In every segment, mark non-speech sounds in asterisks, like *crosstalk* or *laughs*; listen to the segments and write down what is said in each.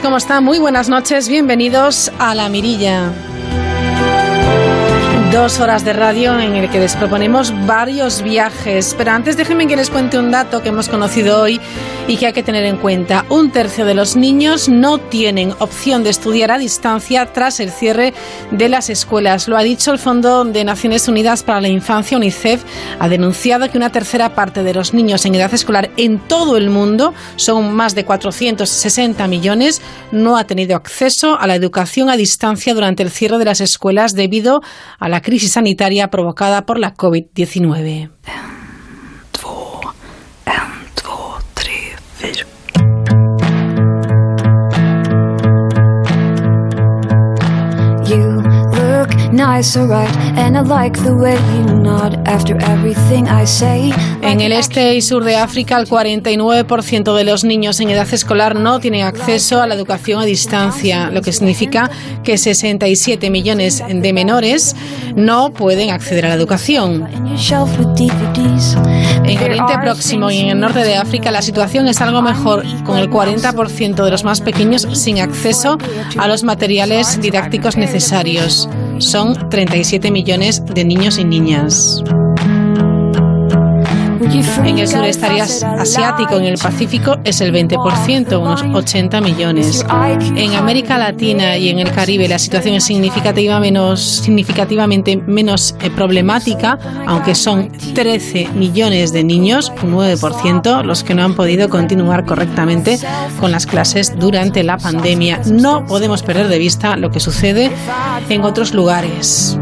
¿Cómo están? Muy buenas noches, bienvenidos a La Mirilla. Dos horas de radio en el que les proponemos varios viajes. Pero antes déjenme que les cuente un dato que hemos conocido hoy y que hay que tener en cuenta. Un tercio de los niños no tienen opción de estudiar a distancia tras el cierre de las escuelas. Lo ha dicho el Fondo de Naciones Unidas para la Infancia, UNICEF. Ha denunciado que una tercera parte de los niños en edad escolar en todo el mundo, son más de 460 millones, no ha tenido acceso a la educación a distancia durante el cierre de las escuelas debido a la crisis sanitaria provocada por la COVID-19. hacer. En el este y sur de África, el 49% de los niños en edad escolar no tienen acceso a la educación a distancia, lo que significa que 67 millones de menores no pueden acceder a la educación. En Oriente Próximo y en el norte de África la situación es algo mejor, con el 40% de los más pequeños sin acceso a los materiales didácticos necesarios. Son 37 millones de niños y niñas. En el sureste asiático, en el Pacífico, es el 20%, unos 80 millones. En América Latina y en el Caribe la situación es significativa menos, significativamente menos eh, problemática, aunque son 13 millones de niños, un 9%, los que no han podido continuar correctamente con las clases durante la pandemia. No podemos perder de vista lo que sucede en otros lugares.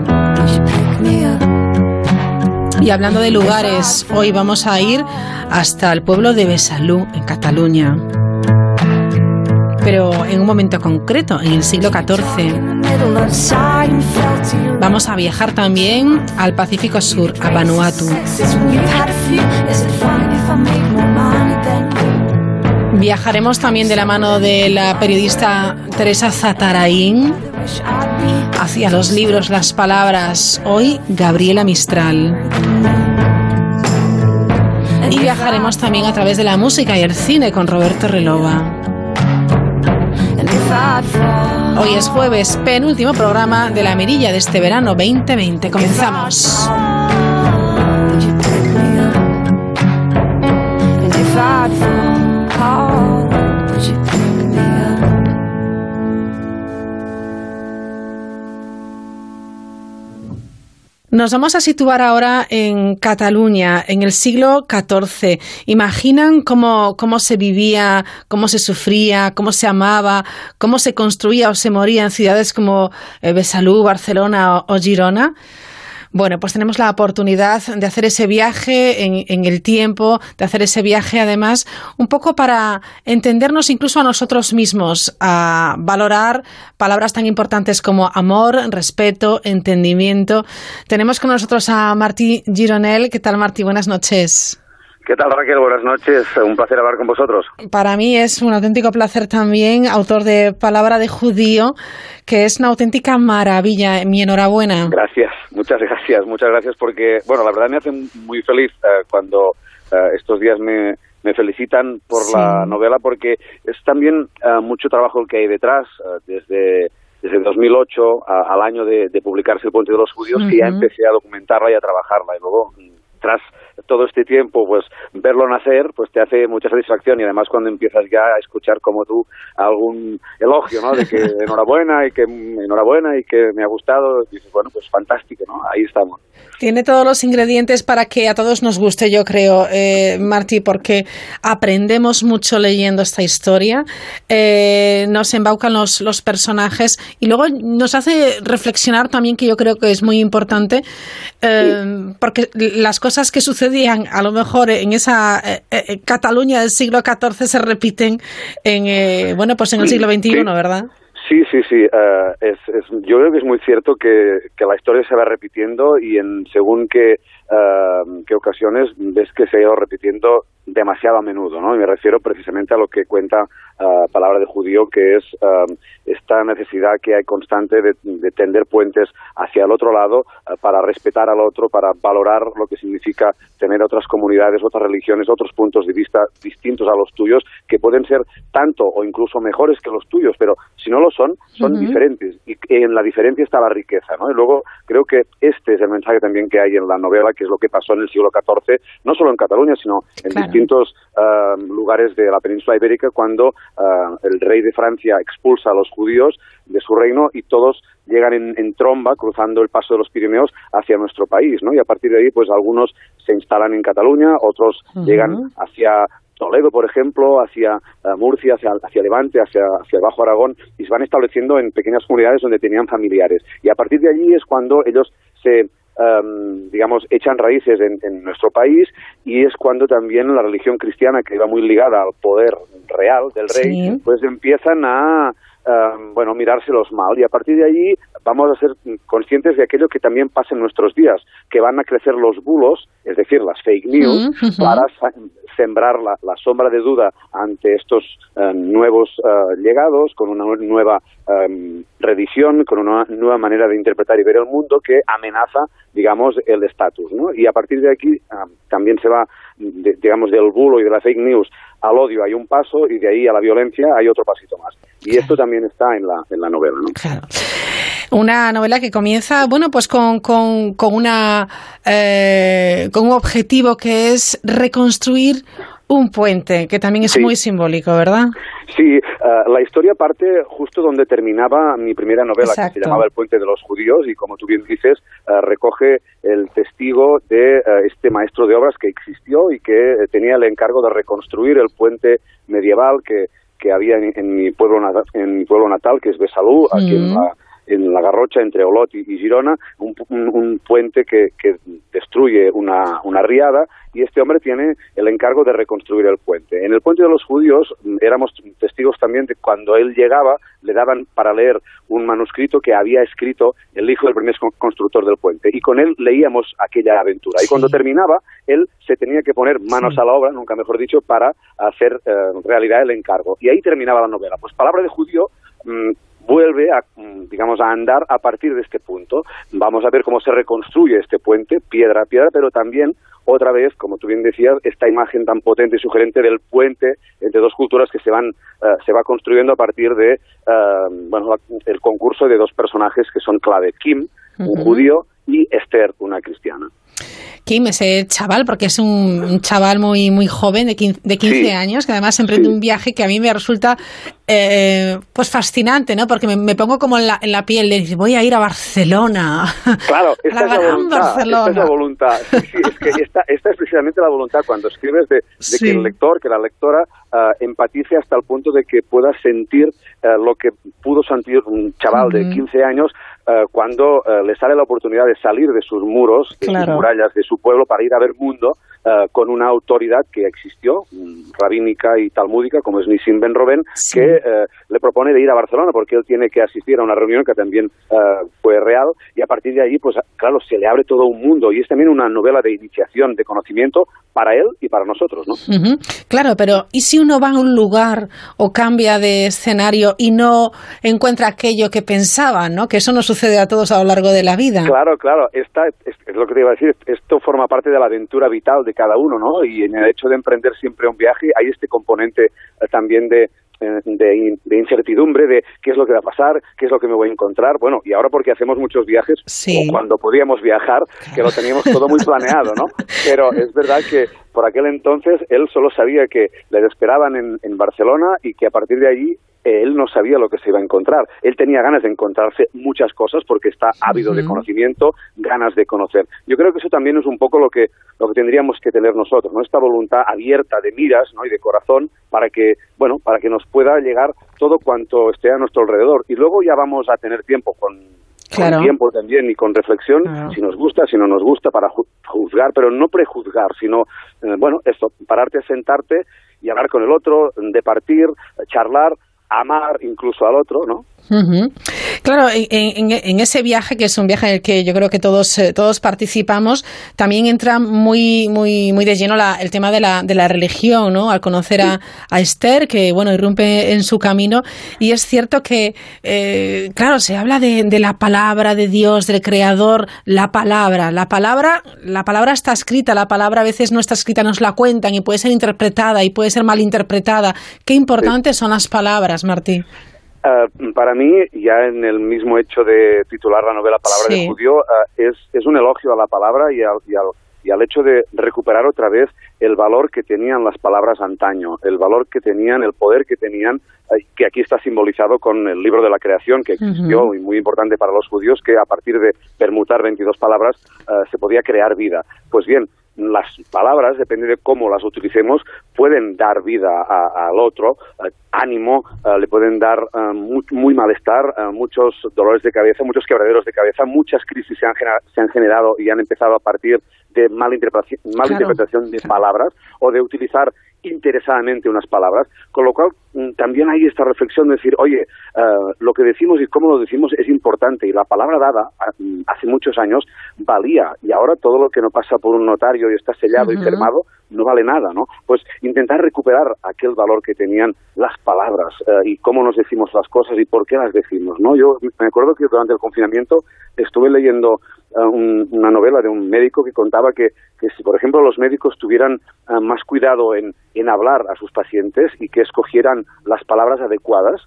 Y hablando de lugares, hoy vamos a ir hasta el pueblo de Besalú, en Cataluña. Pero en un momento concreto, en el siglo XIV. Vamos a viajar también al Pacífico Sur, a Vanuatu. Viajaremos también de la mano de la periodista Teresa Zatarain hacia los libros, las palabras. Hoy, Gabriela Mistral. Y viajaremos también a través de la música y el cine con Roberto Relova. Hoy es jueves, penúltimo programa de la mirilla de este verano 2020. Comenzamos. Nos vamos a situar ahora en Cataluña, en el siglo XIV. ¿Imaginan cómo, cómo se vivía, cómo se sufría, cómo se amaba, cómo se construía o se moría en ciudades como eh, Besalú, Barcelona o Girona? Bueno, pues tenemos la oportunidad de hacer ese viaje en, el tiempo, de hacer ese viaje además un poco para entendernos incluso a nosotros mismos, a valorar palabras tan importantes como amor, respeto, entendimiento. Tenemos con nosotros a Martí Gironel. ¿Qué tal, Martí? Buenas noches. ¿Qué tal Raquel? Buenas noches. Un placer hablar con vosotros. Para mí es un auténtico placer también, autor de Palabra de Judío, que es una auténtica maravilla. Mi enhorabuena. Gracias, muchas gracias, muchas gracias porque, bueno, la verdad me hace muy feliz eh, cuando eh, estos días me, felicitan por la novela porque es también eh, mucho trabajo el que hay detrás, desde desde 2008 al año de, publicarse El Puente de los Judíos, que ya empecé a documentarla y a trabajarla. Y luego, tras todo este tiempo, pues verlo nacer, pues te hace mucha satisfacción y además cuando empiezas ya a escuchar como tú algún elogio, ¿no? De que *laughs* enhorabuena y que enhorabuena y que me ha gustado, dices, bueno, pues fantástico, ¿no? Ahí estamos. Tiene todos los ingredientes para que a todos nos guste, yo creo, eh, Martí, porque aprendemos mucho leyendo esta historia, eh, nos embaucan los, los personajes y luego nos hace reflexionar también, que yo creo que es muy importante, eh, porque las cosas que sucedían a lo mejor en esa eh, eh, Cataluña del siglo XIV se repiten en, bueno, pues en el siglo XXI, ¿verdad? Sí, sí, sí. Eh, es, es, yo creo que es muy cierto que, que, la historia se va repitiendo y en según qué, uh, qué ocasiones ves que se ha ido repitiendo demasiado a menudo, ¿no? Y me refiero precisamente a lo que cuenta uh, Palabra de Judío, que es uh, esta necesidad que hay constante de, de, tender puentes hacia el otro lado uh, para respetar al otro, para valorar lo que significa tener otras comunidades, otras religiones, otros puntos de vista distintos a los tuyos, que pueden ser tanto o incluso mejores que los tuyos, pero si no lo son, son uh -huh. diferentes. Y en la diferencia está la riqueza, ¿no? Y luego creo que este es el mensaje también que hay en la novela, que es lo que pasó en el siglo XIV, no solo en Cataluña, sino en claro. distintos uh, lugares de la península ibérica, cuando uh, el rey de Francia expulsa a los judíos de su reino y todos llegan en, en, tromba, cruzando el paso de los Pirineos hacia nuestro país, ¿no? Y a partir de ahí, pues algunos se instalan en Cataluña, otros uh -huh. llegan hacia Toledo, por ejemplo, hacia uh, Murcia, hacia, hacia Levante, hacia, hacia Bajo Aragón, y se van estableciendo en pequeñas comunidades donde tenían familiares. Y a partir de allí es cuando ellos se Um, digamos, echan raíces en, en, nuestro país y es cuando también la religión cristiana, que iba muy ligada al poder real del rey, sí. pues empiezan a, uh, bueno, mirárselos mal y a partir de allí vamos a ser conscientes de aquello que también pasa en nuestros días, que van a crecer los bulos, es decir, las fake news, uh -huh. para sembrar la, la, sombra de duda ante estos uh, nuevos uh, llegados, con una nueva um, redición, con una nueva manera de interpretar y ver el mundo que amenaza, digamos, el estatus. ¿no? Y a partir de aquí um, también se va, de, digamos, del bulo y de la fake news al odio hay un paso y de ahí a la violencia hay otro pasito más. Y claro. esto también está en la, en la novela. ¿no? Claro. Una novela que comienza, bueno, pues con, con, con una eh, con un objetivo que es reconstruir un puente, que también es sí. muy simbólico, ¿verdad? Sí, uh, la historia parte justo donde terminaba mi primera novela, Exacto. que se llamaba El puente de los judíos, y como tú bien dices, uh, recoge el testigo de uh, este maestro de obras que existió y que tenía el encargo de reconstruir el puente medieval que, que había en, en, mi pueblo natal, en mi pueblo natal, que es Besalú, mm. aquí en la en la Garrocha entre Olot y, Girona, un, un, un puente que, que, destruye una, una riada y este hombre tiene el encargo de reconstruir el puente. En el puente de los judíos mm, éramos testigos también de cuando él llegaba, le daban para leer un manuscrito que había escrito el hijo del primer constructor del puente y con él leíamos aquella aventura. Sí. Y cuando terminaba, él se tenía que poner manos sí. a la obra, nunca mejor dicho, para hacer eh, realidad el encargo. Y ahí terminaba la novela. Pues palabra de judío mmm, vuelve a, mm, digamos, a andar a partir de este punto. Vamos a ver cómo se reconstruye este puente, piedra a piedra, pero también, otra vez, como tú bien decías, esta imagen tan potente y sugerente del puente entre dos culturas que se van, uh, se va construyendo a partir de, uh, bueno, el concurso de dos personajes que son clave. Kim, uh -huh. un judío, y Esther, una cristiana. Kim, ese chaval, porque es un, un chaval muy, muy joven, de 15, de 15 sí. años, que además emprende sí. un viaje que a mí me resulta eh, pues fascinante, ¿no? Porque me, me pongo como en la, en la, piel de voy a ir a Barcelona. Claro, *laughs* esta, la es, la voluntad, esta es la voluntad. Sí, sí, es que esta, esta, es precisamente la voluntad cuando escribes de, de que el lector, que la lectora uh, empatice hasta el punto de que pueda sentir uh, lo que pudo sentir un chaval uh -huh. de 15 años uh, cuando le sale la oportunidad de salir de sus muros, de claro. sus murallas, de su pueblo para ir a ver mundo uh, con una autoridad que existió, mm, rabínica y talmúdica, como es Nissim Ben Robén, sí. que uh, le propone de ir a Barcelona porque él tiene que asistir a una reunión que también uh, fue real y a partir de allí, pues claro, se le abre todo un mundo y es también una novela de iniciación, de conocimiento para él y para nosotros, ¿no? Uh -huh. Claro, pero ¿y si uno va a un lugar o cambia de escenario y no encuentra aquello que pensaba, ¿no? Que eso nos sucede a todos a lo largo de la vida. Claro, claro, esta es, es lo que te iba a decir, esto forma parte de la aventura vital de cada uno, ¿no? Y en el hecho de emprender siempre un viaje hay este componente eh, también de, eh, de, de, incertidumbre de qué es lo que va a pasar, qué es lo que me voy a encontrar. Bueno, y ahora porque hacemos muchos viajes, sí. o cuando podíamos viajar, que lo teníamos todo muy planeado, ¿no? *laughs* Pero es verdad que por aquel entonces él solo sabía que le esperaban en, en Barcelona y que a partir de allí él no sabía lo que se iba a encontrar. Él tenía ganas de encontrarse muchas cosas porque está ávido uh -huh. de conocimiento, ganas de conocer. Yo creo que eso también es un poco lo que, lo que tendríamos que tener nosotros, ¿no? Esta voluntad abierta de miras ¿no? y de corazón para que, bueno, para que nos pueda llegar todo cuanto esté a nuestro alrededor. Y luego ya vamos a tener tiempo con, claro. con tiempo también y con reflexión, claro. si nos gusta, si no nos gusta, para juzgar, pero no prejuzgar, sino, eh, bueno, esto, pararte, sentarte y hablar con el otro, de partir, charlar, amar incluso al otro, ¿no? Claro, en, ese viaje, que es un viaje en el que yo creo que todos, eh, todos participamos, también entra muy, muy, muy de lleno el tema de la, de la religión, ¿no? Al conocer a, Esther, que, bueno, irrumpe en su camino. Y es cierto que, eh, claro, se habla de, de, la palabra de Dios, del Creador, la palabra. La palabra, la palabra está escrita, la palabra a veces no está escrita, nos la cuentan y puede ser interpretada y puede ser mal interpretada. Qué importantes son las palabras, Martín. Eh, para mí, ya en el mismo hecho de titular la novela Palabra de Judío, eh, es, es, un elogio a la palabra y al, y, al, y al hecho de recuperar otra vez el valor que tenían las palabras antaño, el valor que tenían, el poder que tenían, eh, que aquí está simbolizado con el libro de la creación, que existió y muy importante para los judíos, que a partir de permutar 22 palabras se podía crear vida. Pues bien, las palabras, depende de cómo las utilicemos, pueden dar vida al otro, eh, ánimo, eh, le pueden dar eh, muy, malestar, muchos dolores de cabeza, muchos quebraderos de cabeza, muchas crisis se han, se han generado y han empezado a partir de mala interpretación, mala interpretación de palabras o de utilizar interesadamente unas palabras, con lo cual también hay esta reflexión de decir, oye, lo que decimos y cómo lo decimos es importante y la palabra dada mm, hace muchos años valía y ahora todo lo que no pasa por un notario y está sellado y firmado no vale nada, ¿no? Pues intentar recuperar aquel valor que tenían las palabras eh, y cómo nos decimos las cosas y por qué las decimos, ¿no? Yo me acuerdo que durante el confinamiento estuve leyendo eh, una novela de un médico que contaba que, que si, por ejemplo, los médicos tuvieran más cuidado en, en, hablar a sus pacientes y que escogieran las palabras adecuadas,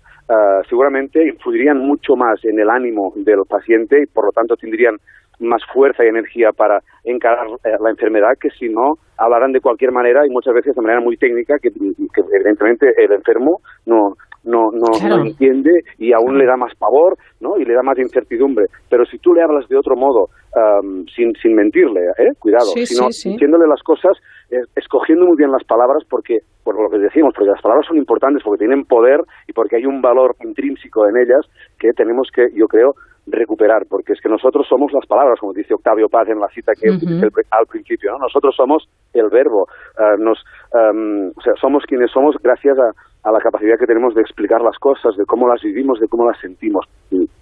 seguramente influirían mucho más en el ánimo del paciente y, por lo tanto, tendrían más fuerza y energía para encarar eh, la enfermedad que si no hablaran de cualquier manera y muchas veces de manera muy técnica que, evidentemente el enfermo no no, no, entiende y aún le da más pavor ¿no? y le da más incertidumbre. Pero si tú le hablas de otro modo, sin, sin mentirle, ¿eh? cuidado, sino diciéndole las cosas, escogiendo muy bien las palabras, porque, por lo que decimos, porque las palabras son importantes, porque tienen poder y porque hay un valor intrínseco en ellas que tenemos que, yo creo, recuperar, porque es que nosotros somos las palabras, como dice Octavio Paz en la cita que uh al principio, ¿no? nosotros somos el verbo, uh, nos, um, o sea, somos quienes somos gracias a, a la capacidad que tenemos de explicar las cosas, de cómo las vivimos, de cómo las sentimos.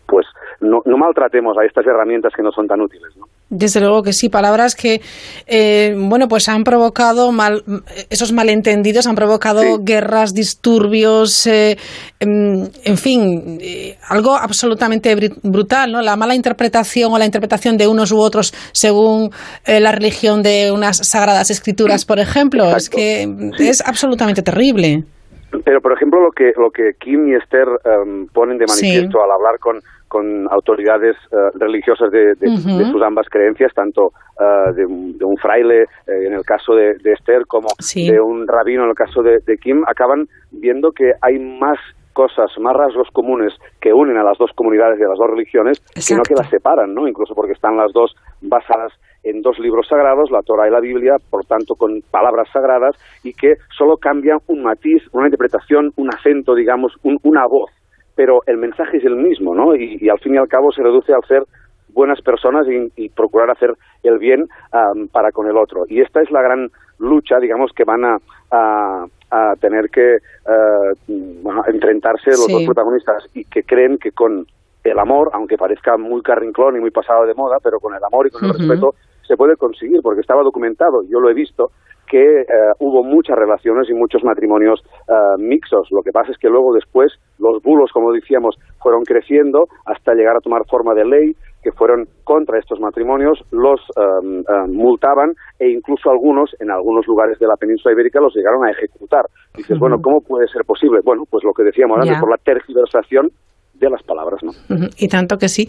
pues no, no maltratemos a estas herramientas que no son tan útiles. ¿no? Desde luego que sí, palabras que, eh, bueno, pues han provocado mal, esos malentendidos, han provocado guerras, disturbios, eh, en, en, fin, eh, algo absolutamente brutal, ¿no? La mala interpretación o la interpretación de unos u otros según eh, la religión de unas sagradas escrituras, por ejemplo, es que es absolutamente terrible. Pero, por ejemplo, lo que, lo que Kim y Esther em, ponen de manifiesto al hablar con, con autoridades eh, religiosas de, sus ambas creencias, tanto eh, de, un fraile eh, en el caso de, Esther como de un rabino en el caso de, Kim, acaban viendo que hay más cosas, más rasgos comunes que unen a las dos comunidades y a las dos religiones, sino que las separan, ¿no? Incluso porque están las dos basadas en dos libros sagrados, la Torah y la Biblia, por tanto con palabras sagradas, y que solo cambian un matiz, una interpretación, un acento, digamos, una voz, pero el mensaje es el mismo, ¿no? Y, al fin y al cabo se reduce al ser buenas personas y, procurar hacer el bien para con el otro. Y esta es la gran lucha, digamos, que van a, a, tener que uh, enfrentarse los dos protagonistas y que creen que con el amor, aunque parezca muy carrinclón y muy pasado de moda, pero con el amor y con el respeto se puede conseguir, porque estaba documentado, yo lo he visto, que eh, hubo muchas relaciones y muchos matrimonios eh, mixtos. Lo que pasa es que luego después los bulos, como decíamos, fueron creciendo hasta llegar a tomar forma de ley, que fueron contra estos matrimonios, los em, multaban e incluso algunos, en algunos lugares de la península ibérica, los llegaron a ejecutar. Dices, bueno, ¿cómo puede ser posible? Bueno, pues lo que decíamos antes, por la tergiversación de las palabras, ¿no? Y tanto que sí.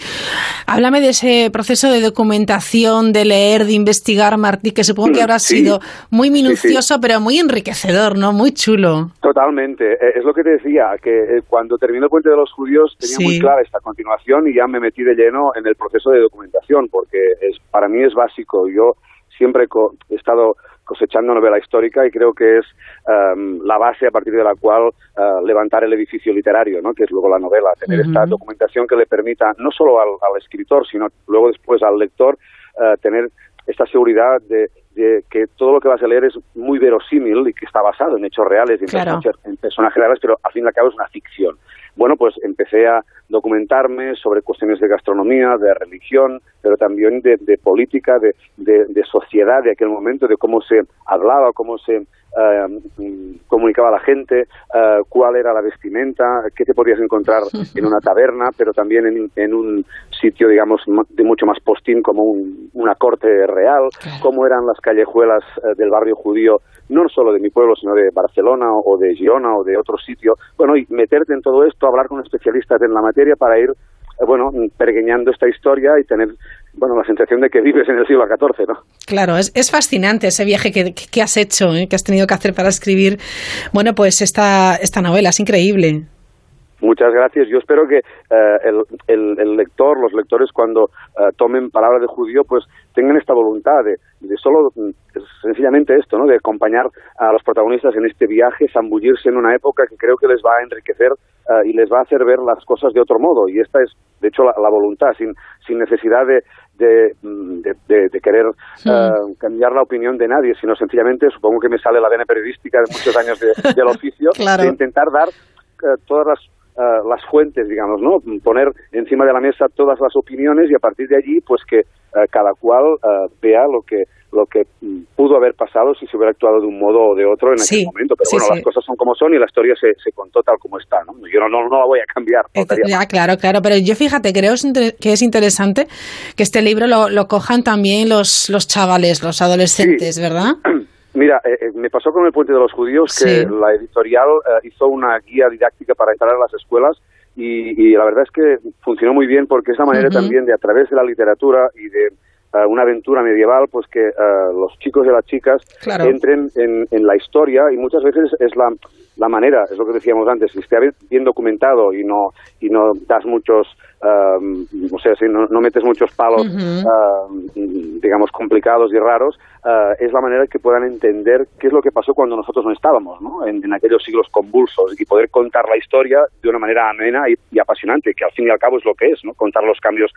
Háblame de ese proceso de documentación, de leer, de investigar, Martí, que supongo que habrá sido muy minucioso, pero muy enriquecedor, ¿no? Muy chulo. Totalmente. Eh, es lo que te decía, que eh, cuando terminó el Puente de los Judíos tenía muy clara esta continuación y ya me metí de lleno en el proceso de documentación, porque es, para mí es básico. Yo siempre he estado cosechando novela histórica y creo que es em, la base a partir de la cual eh, levantar el edificio literario, ¿no? que es luego la novela, tener esta documentación que le permita no solo al, escritor, sino luego después al lector eh, tener esta seguridad de, que todo lo que vas a leer es muy verosímil y que está basado en hechos reales y en, personajes reales, pero al fin y al cabo es una ficción. bueno, pues empecé a documentarme sobre cuestiones de gastronomía, de religión, pero también de, política, de, de, sociedad de aquel momento, de cómo se hablaba, cómo se eh, comunicaba a la gente, eh, cuál era la vestimenta, qué te podías encontrar *laughs* en una taberna, pero también en, en un sitio, digamos, de mucho más postín como una corte real, cómo eran las callejuelas eh, del barrio judío, no solo de mi pueblo, sino de Barcelona o de Girona o de otro sitio. Bueno, y meterte en todo esto, hablar con especialistas en la materia para ir bueno, pergueñando esta historia y tener, bueno, la sensación de que vives en el siglo XIV, ¿no? Claro, es, es fascinante ese viaje que, que has hecho, ¿eh? que has tenido que hacer para escribir, bueno, pues esta, esta novela, es increíble. Muchas gracias. Yo espero que eh, el, lector, los lectores, cuando eh, tomen palabra de judío, pues tengan esta voluntad de, de solo mm, sencillamente esto, ¿no? De acompañar a los protagonistas en este viaje, zambullirse en una época que creo que les va a enriquecer eh, y les va a hacer ver las cosas de otro modo. Y esta es, de hecho, la, voluntad, sin, sin necesidad de, de, mm, de, querer cambiar la opinión de nadie, sino sencillamente, supongo que me sale la vena periodística de muchos años del oficio, *laughs* de intentar dar todas las eh, las fuentes, digamos, ¿no? Poner encima de la mesa todas las opiniones y a partir de allí, pues que eh, cada cual eh, vea lo que lo que pudo haber pasado si se hubiera actuado de un modo o de otro en aquel momento. Pero bueno, las cosas son como son y la historia se, se contó tal como está, ¿no? Yo no, no, la voy a cambiar. ya, claro, claro, pero yo fíjate, creo que es interesante que este libro lo, lo cojan también los, los chavales, los adolescentes, ¿verdad? *clears throat* Mira, eh, eh, me pasó con el Puente de los Judíos que la editorial eh, hizo una guía didáctica para entrar a las escuelas y, la verdad es que funcionó muy bien porque es la manera también de, a través de la literatura y de una aventura medieval, pues que los chicos y las chicas entren en, en, la historia y muchas veces es la, la manera, es lo que decíamos antes, si esté bien documentado y no, y no das muchos o sea, si no, metes muchos palos, digamos, complicados y raros, uh, es la manera que puedan entender qué es lo que pasó cuando nosotros no estábamos, ¿no? En, aquellos siglos convulsos y poder contar la historia de una manera amena y, apasionante, que al fin y al cabo es lo que es, ¿no? Contar los cambios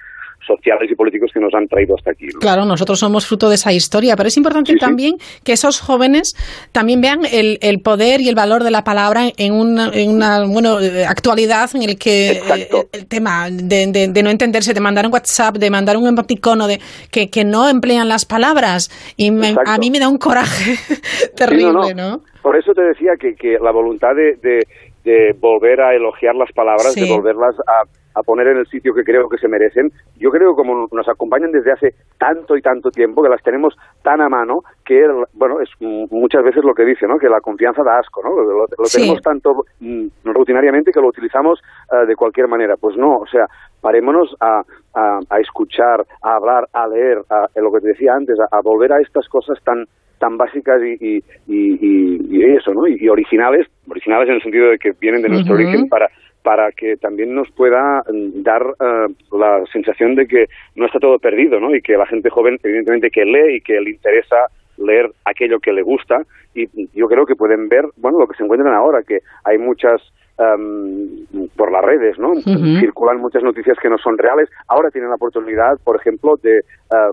sociales y políticos que nos han traído hasta aquí. Claro, nosotros somos fruto de esa historia, pero es importante también que esos jóvenes también vean el, el, poder y el valor de la palabra en una, en una bueno, eh, actualidad en el que eh, el tema de de, no entenderse, de mandar un WhatsApp, de mandar un emoticono, de que, que no emplean las palabras. Y a mí me da un coraje *laughs* terrible, no, Por eso te decía que, que la voluntad de, de, volver a elogiar las palabras, de volverlas a a poner en el sitio que creo que se merecen. Yo creo que como nos acompañan desde hace tanto y tanto tiempo, que las tenemos tan a mano, que, bueno, es muchas veces lo que dice, ¿no? Que la confianza da asco, ¿no? Lo, tenemos tanto mm, rutinariamente que lo utilizamos eh, de cualquier manera. Pues no, o sea, parémonos a, a, escuchar, a hablar, a leer, a, lo que te decía antes, a, volver a estas cosas tan tan básicas y, y, eso, ¿no? Y, originales, originales en el sentido de que vienen de nuestro origen para para que también nos pueda mm, dar eh, la sensación de que no está todo perdido, ¿no? Y que la gente joven, evidentemente, que lee y que le interesa leer aquello que le gusta y yo creo que pueden ver, bueno, lo que se encuentran ahora, que hay muchas em, por las redes, ¿no? Circulan muchas noticias que no son reales. Ahora tienen la oportunidad, por ejemplo, de eh,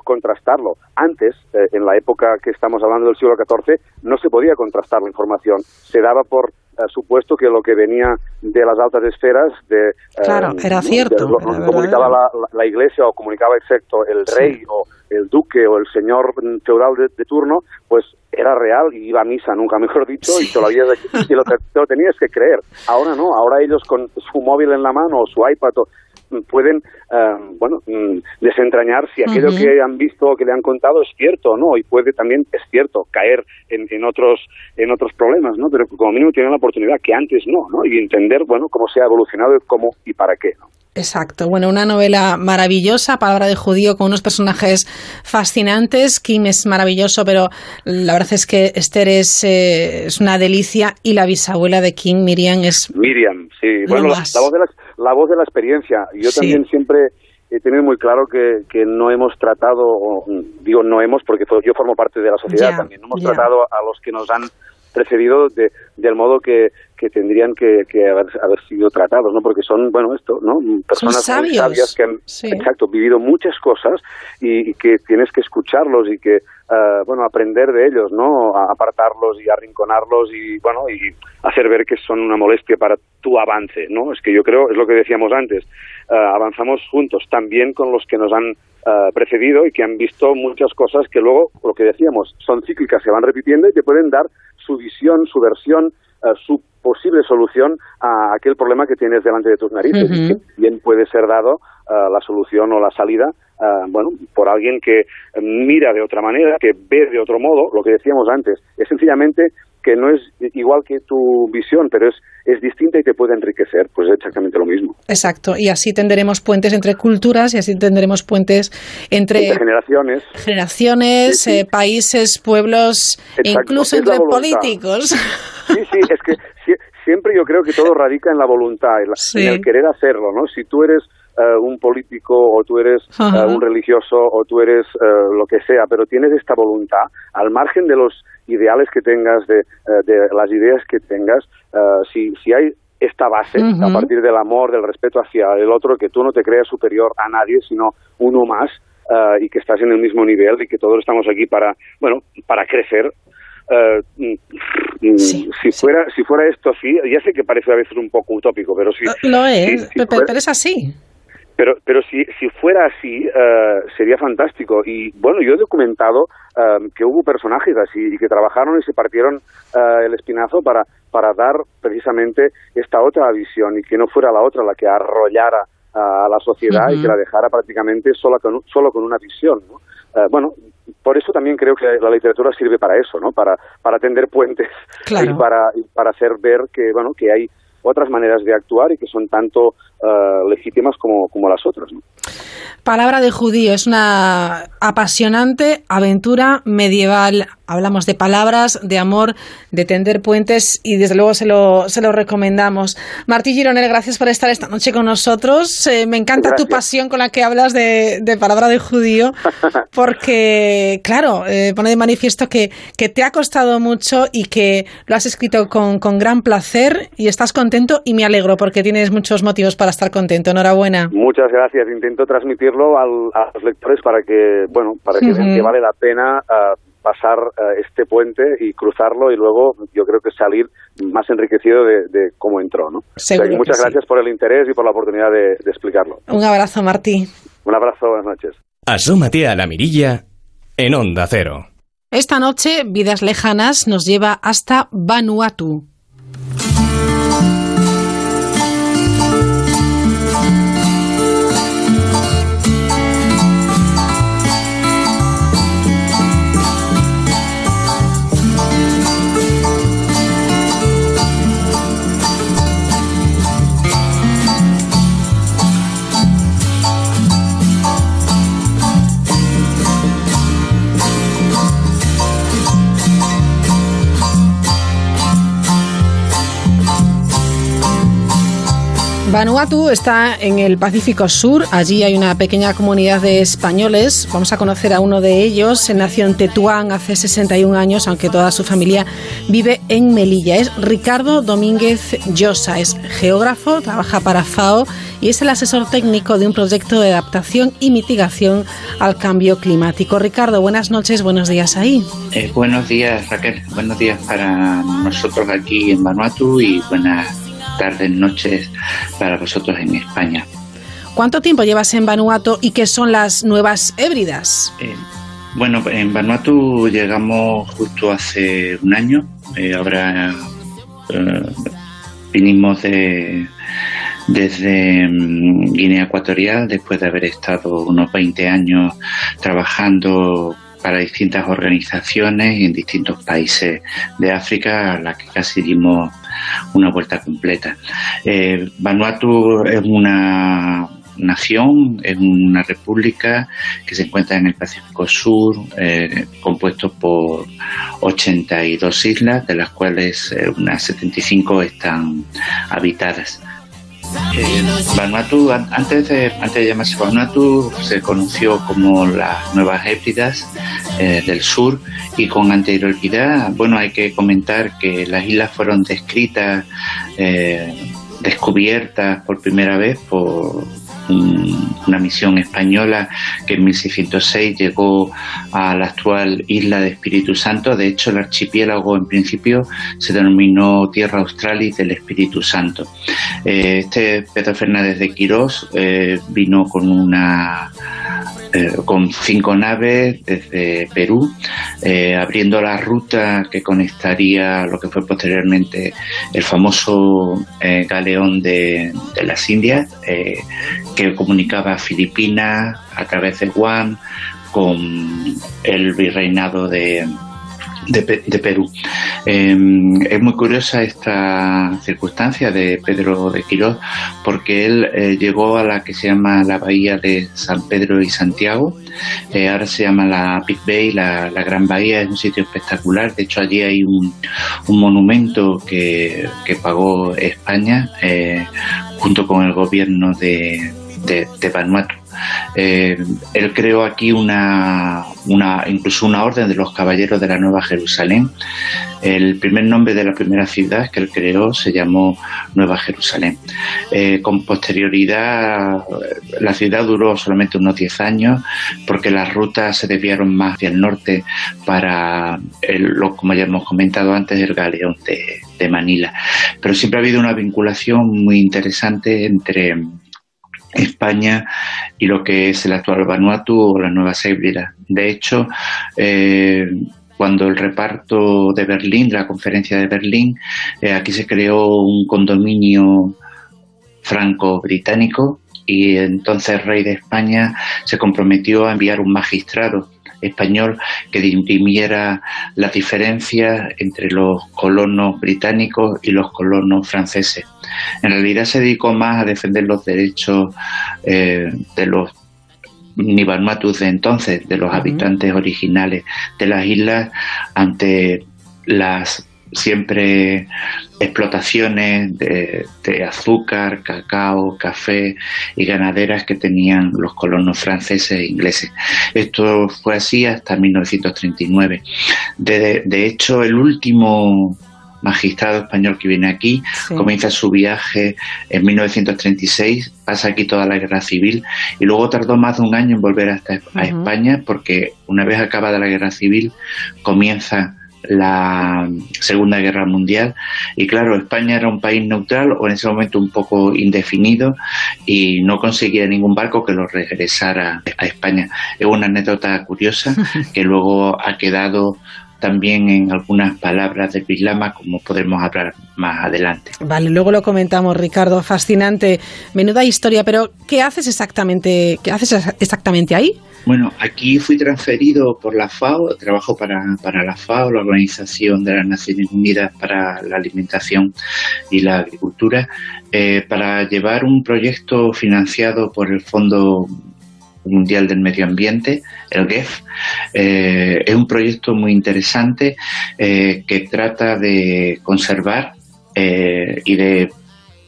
contrastarlo. Antes, eh, en la época que estamos hablando del siglo XIV, no se podía contrastar la información. Se daba por supuesto que lo que venía de las altas esferas de claro eh, era cierto lo, comunicaba la, iglesia o comunicaba excepto el rey o el duque o el señor feudal de, turno pues era real y iba a misa nunca mejor dicho y todavía lo, te lo tenías que creer. Ahora no ahora ellos con su móvil en la mano o su iPad pueden, eh, bueno, mm, desentrañar si aquello que han visto o que le han contado es cierto o no, y puede también, es cierto, caer en, en, otros, en otros problemas, ¿no? Pero como mínimo tienen la oportunidad que antes no, ¿no? Y entender, bueno, cómo se ha evolucionado, cómo y para qué, ¿no? Exacto. Bueno, una novela maravillosa, Palabra de Judío, con unos personajes fascinantes. Kim es maravilloso, pero la verdad es que Esther es, eh, es una delicia y la bisabuela de Kim, Miriam, es. Miriam, sí. Bueno, la, voz de la, la voz de la experiencia. Yo también siempre he tenido muy claro que, que no hemos tratado, digo no hemos porque yo formo parte de la sociedad también, no hemos tratado a los que nos han precedido de, del modo que, que tendrían que, haber, haber, sido tratados, ¿no? Porque son, bueno, esto, ¿no? Personas muy sabias que han, exacto, vivido muchas cosas y, que tienes que escucharlos y que, uh, bueno, aprender de ellos, ¿no? A apartarlos y arrinconarlos y, bueno, y hacer ver que son una molestia para tu avance, ¿no? Es que yo creo, es lo que decíamos antes, uh, avanzamos juntos, también con los que nos han uh, precedido y que han visto muchas cosas que luego, lo que decíamos, son cíclicas, se van repitiendo y te pueden dar su visión, su versión, su posible solución a aquel problema que tienes delante de tus narices y que bien puede ser dado uh, la solución o la salida uh, bueno por alguien que mira de otra manera que ve de otro modo. Lo que decíamos antes es sencillamente que no es igual que tu visión, pero es, es distinta y te puede enriquecer, pues es exactamente lo mismo. Exacto, y así tendremos puentes entre culturas y así tendremos puentes entre, generaciones, generaciones eh, países, pueblos, incluso entre políticos. Sí, sí, es que siempre yo creo que todo *laughs* radica en la voluntad, en, el querer hacerlo, ¿no? Si tú eres eh, un político o tú eres eh, un religioso o tú eres eh, lo que sea, pero tienes esta voluntad, al margen de los ideales que tengas, de, de las ideas que tengas, si, si hay esta base, a partir del amor, del respeto hacia el otro, que tú no te creas superior a nadie, sino uno más, y que estás en el mismo nivel y que todos estamos aquí para, bueno, para crecer eh, mm, si fuera si fuera esto así, ya sé que parece a veces un poco utópico, pero si... Lo es, pero, es así. Pero, pero si, si fuera así, eh, sería fantástico. Y bueno, yo he documentado que hubo personajes así y que trabajaron y se partieron el espinazo para, para dar precisamente esta otra visión y que no fuera la otra la que arrollara a la sociedad y que la dejara prácticamente sola con, solo con una visión. bueno, por eso también creo que la literatura sirve para eso, ¿no? Para, para tender puentes y, para, y para hacer ver que, bueno, que hay otras maneras de actuar y que son tanto uh, legítimas como, como las otras. ¿no? Palabra de judío es una apasionante aventura medieval. Hablamos de palabras, de amor, de tender puentes y desde luego se lo, se lo recomendamos. Martí Gironel, gracias por estar esta noche con nosotros. Eh, me encanta tu pasión con la que hablas de, de palabra de judío *laughs* porque, claro, eh, pone de manifiesto que, que, te ha costado mucho y que lo has escrito con, con gran placer y estás contento y me alegro porque tienes muchos motivos para estar contento. Enhorabuena. Muchas gracias. Intento transmitirlo a los lectores para que, bueno, para que vean que vale la pena uh, pasar uh, este puente y cruzarlo y luego yo creo que salir más enriquecido de, de cómo entró, ¿no? Muchas gracias sí. por el interés y por la oportunidad de, de explicarlo. Un abrazo, Martí. Un abrazo, buenas noches. Asómate a la mirilla en Onda Cero. Esta noche, Vidas Lejanas nos lleva hasta Vanuatu. Vanuatu está en el Pacífico Sur. Allí hay una pequeña comunidad de españoles. Vamos a conocer a uno de ellos. Nació en Tetuán hace 61 años, aunque toda su familia vive en Melilla. Es Ricardo Domínguez Llosa. Es geógrafo, trabaja para FAO y es el asesor técnico de un proyecto de adaptación y mitigación al cambio climático. Ricardo, buenas noches, buenos días ahí. Eh, buenos días, Raquel. Buenos días para nosotros aquí en Vanuatu y buenas tardes, noches para vosotros en España. ¿Cuánto tiempo llevas en Vanuatu y qué son las nuevas hébridas? Eh, bueno, en Vanuatu llegamos justo hace un año. Eh, ahora eh, vinimos de, desde mm, Guinea Ecuatorial después de haber estado unos 20 años trabajando para distintas organizaciones en distintos países de África a las que casi dimos una vuelta completa. Eh, Vanuatu es una nación, es una república que se encuentra en el Pacífico Sur, eh, compuesto por 82 islas, de las cuales eh, unas 75 están habitadas. Vanuatu, antes de, antes de llamarse Vanuatu, se conoció como las Nuevas Hébridas eh, del Sur y con anterioridad, bueno, hay que comentar que las islas fueron descritas, eh, descubiertas por primera vez por una misión española que en 1606 llegó a la actual isla de Espíritu Santo. De hecho, el archipiélago en principio se denominó Tierra Australis del Espíritu Santo. Eh, este Pedro Fernández de Quirós eh, vino con una eh, con cinco naves desde Perú, abriendo la ruta que conectaría lo que fue posteriormente el famoso galeón de, las Indias, que comunicaba Filipinas a través de Guam con el virreinado de, de, Perú. Em, es muy curiosa esta circunstancia de Pedro de Quirós porque él eh, llegó a la que se llama la bahía de San Pedro y Santiago, eh, ahora se llama la Big Bay, la, Gran Bahía, es un sitio espectacular, de hecho allí hay un, monumento que, pagó España eh, junto con el gobierno de, de Vanuatu. Eh, él creó aquí una, una, incluso una orden de los caballeros de la Nueva Jerusalén. El primer nombre de la primera ciudad que él creó se llamó Nueva Jerusalén. Eh, con posterioridad, la ciudad duró solamente unos 10 años porque las rutas se desviaron más hacia el norte para, lo, como ya hemos comentado antes, el galeón de, de Manila. Pero siempre ha habido una vinculación muy interesante entre España y lo que es el actual Vanuatu o la Nueva Hébridas. De hecho, eh, cuando el reparto de Berlín, la conferencia de Berlín, eh, aquí se creó un condominio franco-británico y entonces el rey de España se comprometió a enviar un magistrado español que dirimiera las diferencias entre los colonos británicos y los colonos franceses. En realidad se dedicó más a defender los derechos eh, de los Nivanuatus de entonces, de los habitantes originales de las islas, ante las siempre explotaciones de, azúcar, cacao, café y ganaderas que tenían los colonos franceses e ingleses. Esto fue así hasta 1939. De, de hecho, el último magistrado español que viene aquí, comienza su viaje en 1936, pasa aquí toda la guerra civil y luego tardó más de un año en volver hasta a España porque una vez acabada la guerra civil comienza la Segunda Guerra Mundial y claro, España era un país neutral o en ese momento un poco indefinido y no conseguía ningún barco que lo regresara a España. Es una anécdota curiosa *laughs* que luego ha quedado también en algunas palabras de Pislama, como podremos hablar más adelante. Vale, luego lo comentamos, Ricardo. Fascinante, menuda historia, pero ¿qué haces exactamente, qué haces exactamente ahí? Bueno, aquí fui transferido por la FAO, trabajo para, para la FAO, la Organización de las Naciones Unidas para la Alimentación y la Agricultura, eh, para llevar un proyecto financiado por el Fondo Mundial del Medio Ambiente, el GEF. Eh, es un proyecto muy interesante eh, que trata de conservar y de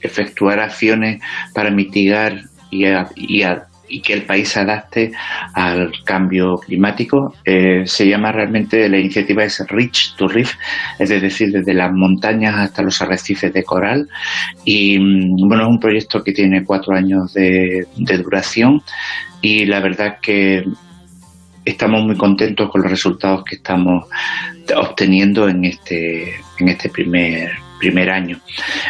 efectuar acciones para mitigar y, y que el país se adapte al cambio climático. Eh, se llama realmente, la iniciativa es Reach to Reef, es decir, desde las montañas hasta los arrecifes de coral. Y mm, bueno, es un proyecto que tiene cuatro años de, duración y la verdad que estamos muy contentos con los resultados que estamos obteniendo en este, en este primer primer año.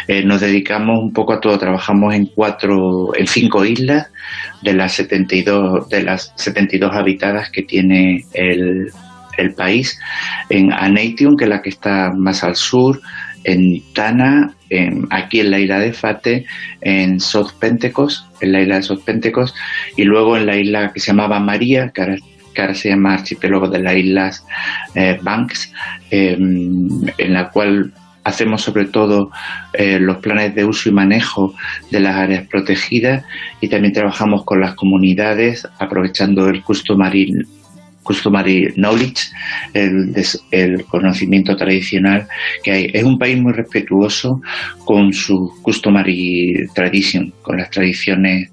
Eh, nos dedicamos un poco a todo, trabajamos en cuatro, en cinco islas de las 72, de las 72 habitadas que tiene el, país, en Aneitium, que es la que está más al sur, en Tana, aquí en la isla de Fate, en South Pentecost, en la isla de South Pentecost, y luego en la isla que se llamaba María, que ahora, se llama Archipiélago de las Islas eh, Banks, em, en la cual hacemos sobre todo eh, los planes de uso y manejo de las áreas protegidas y también trabajamos con las comunidades aprovechando el customary customary knowledge, el, conocimiento tradicional que hay. Es un país muy respetuoso con su customary tradition, con las tradiciones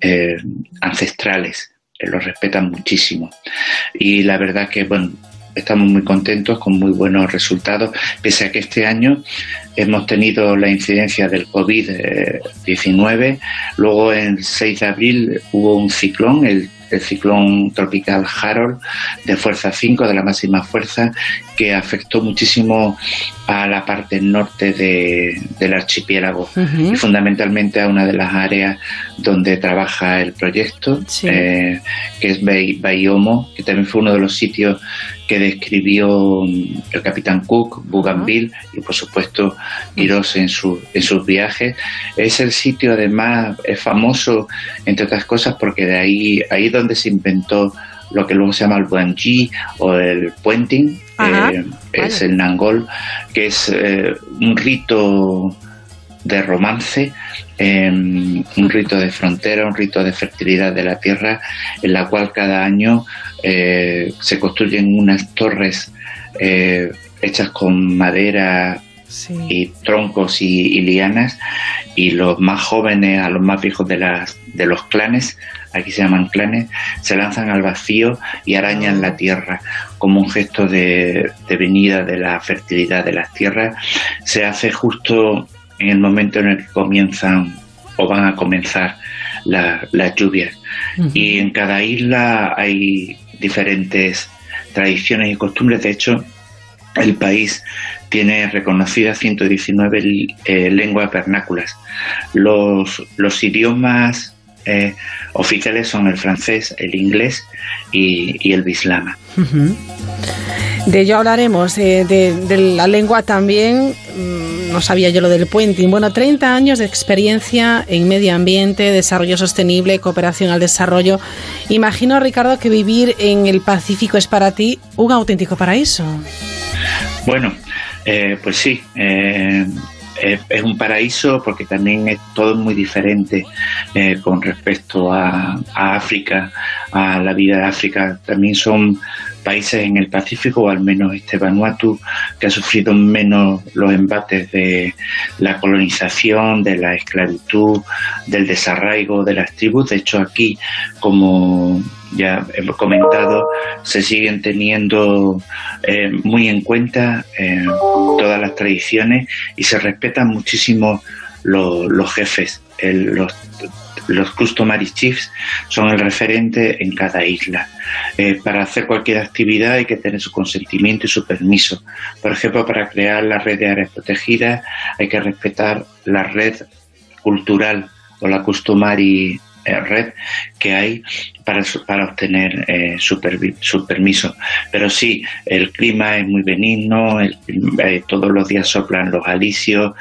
eh, ancestrales, lo respetan muchísimo. Y la verdad que, bueno, estamos muy contentos con muy buenos resultados, pese a que este año hemos tenido la incidencia del COVID-19, luego el 6 de abril hubo un ciclón, el el ciclón tropical Harold de fuerza 5, de la máxima fuerza, que afectó muchísimo a la parte norte del archipiélago y fundamentalmente a una de las áreas donde trabaja el proyecto, eh, que es Bayomo, que también fue uno de los sitios que describió el capitán Cook, Bougainville y por supuesto Quirós en, su, en sus viajes. Es el sitio además, es famoso entre otras cosas porque de ahí, ahí donde se inventó lo que luego se llama el Buanji o el puenting, eh, es el Nangol, que es eh, un rito de romance, em, un rito de frontera, un rito de fertilidad de la tierra, en la cual cada año eh, se construyen unas torres hechas con madera y troncos y, lianas y los más jóvenes a los más viejos de, las, de los clanes, aquí se llaman clanes, se lanzan al vacío y arañan la tierra como un gesto de, venida de la fertilidad de las tierras. Se hace justo en el momento en el que comienzan o van a comenzar las lluvias. Y en cada isla hay diferentes tradiciones y costumbres. De hecho, el país tiene reconocidas 119 eh, lenguas vernáculas. Los, los idiomas eh, oficiales son el francés, el inglés y, el bislama. De ello hablaremos, eh, de, la lengua también. Mm, no sabía yo lo del puenting. Bueno, 30 años de experiencia en medio ambiente, desarrollo sostenible, cooperación al desarrollo. Imagino, Ricardo, que vivir en el Pacífico es para ti un auténtico paraíso. Bueno, eh, pues sí, eh, es un paraíso porque también es todo muy diferente eh, con respecto a, África, a la vida de África. También son países en el Pacífico, o al menos este Vanuatu, que ha sufrido menos los embates de la colonización, de la esclavitud, del desarraigo de las tribus. De hecho, aquí, como ya hemos comentado, se siguen teniendo eh, muy en cuenta eh, todas las tradiciones y se respetan muchísimo los jefes, los, los customary chiefs son el referente en cada isla. Eh, para hacer cualquier actividad hay que tener su consentimiento y su permiso. Por ejemplo, para crear la red de áreas protegidas hay que respetar la red cultural o la customary red que hay para, para obtener eh, su, permiso. Pero sí, el clima es muy benigno, eh, todos los días soplan los alisios,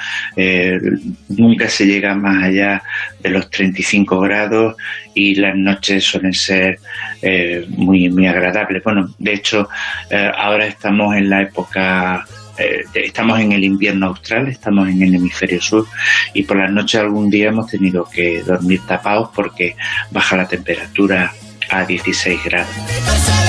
nunca se llega más allá de los 35 grados y las noches suelen ser muy, muy agradables. Bueno, de hecho, ahora estamos en la época eh, estamos en el invierno austral, estamos en el hemisferio sur y por las noches algún día hemos tenido que dormir tapados porque baja la temperatura a 16 grados.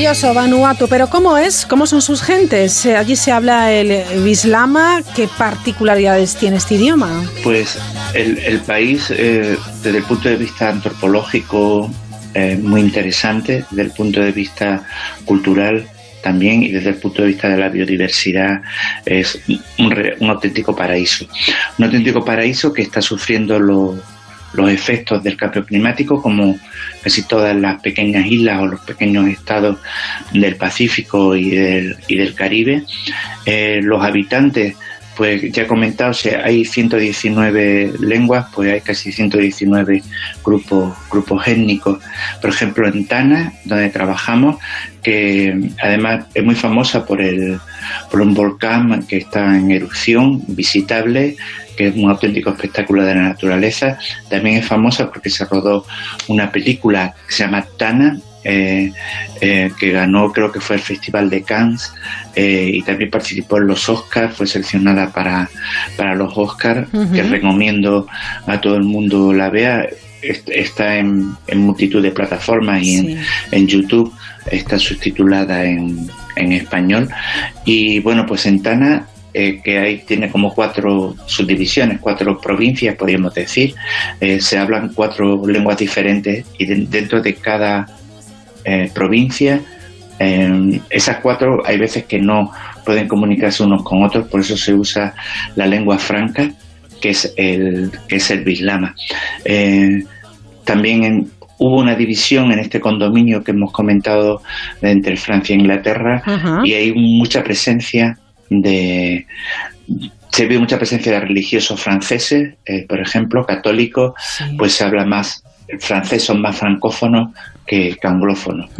Maravilloso, Vanuatu. Pero ¿cómo es? ¿Cómo son sus gentes? Eh, allí se habla el bislama. ¿Qué particularidades tiene este idioma? Pues el, país, eh, desde el punto de vista antropológico, es muy interesante, desde el punto de vista cultural también y desde el punto de vista de la biodiversidad es un, un auténtico paraíso. Un auténtico paraíso que está sufriendo los los efectos del cambio climático, como casi todas las pequeñas islas o los pequeños estados del Pacífico y del, y del Caribe. Eh, los habitantes pues ya he comentado, si hay 119 lenguas, pues hay casi 119 grupos, grupos étnicos. Por ejemplo, en Tana, donde trabajamos, que además es muy famosa por, el, por un volcán que está en erupción, visitable, que es un auténtico espectáculo de la naturaleza. También es famosa porque se rodó una película que se llama Tana, eh, eh, que ganó creo que fue el Festival de Cannes eh, y también participó en los Oscars, fue seleccionada para, para los Oscars, que recomiendo a todo el mundo la vea. Está en, multitud de plataformas y en, YouTube está subtitulada en, en español. Y bueno, pues en Tana que ahí tiene como cuatro subdivisiones, cuatro provincias, podríamos decir. se hablan cuatro lenguas diferentes y dentro de cada eh, provincias. esas cuatro hay veces que no pueden comunicarse unos con otros, por eso se usa la lengua franca, que es el, que es el bislama. Eh, también hubo una división en este condominio que hemos comentado entre Francia e Inglaterra y hay mucha presencia de se ve mucha presencia de religiosos franceses, eh, por ejemplo, católicos, pues se habla más francés son más francófonos que, anglófonos.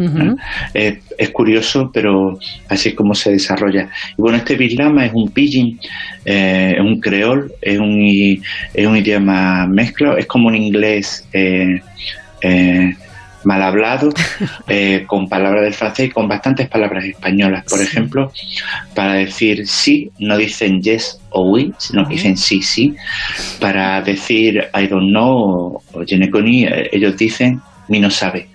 es curioso, pero así es como se desarrolla. Y bueno, este bislama es un pidgin, eh, es un creol, es un, es un idioma mezcla, es como un inglés eh, eh, mal hablado, *laughs* eh, con palabras del francés y con bastantes palabras españolas. Por ejemplo, para decir sí, no dicen yes o oui, sino que dicen sí, sí. Para decir I don't know o je ne connais, eh, ellos dicen mi no sabe.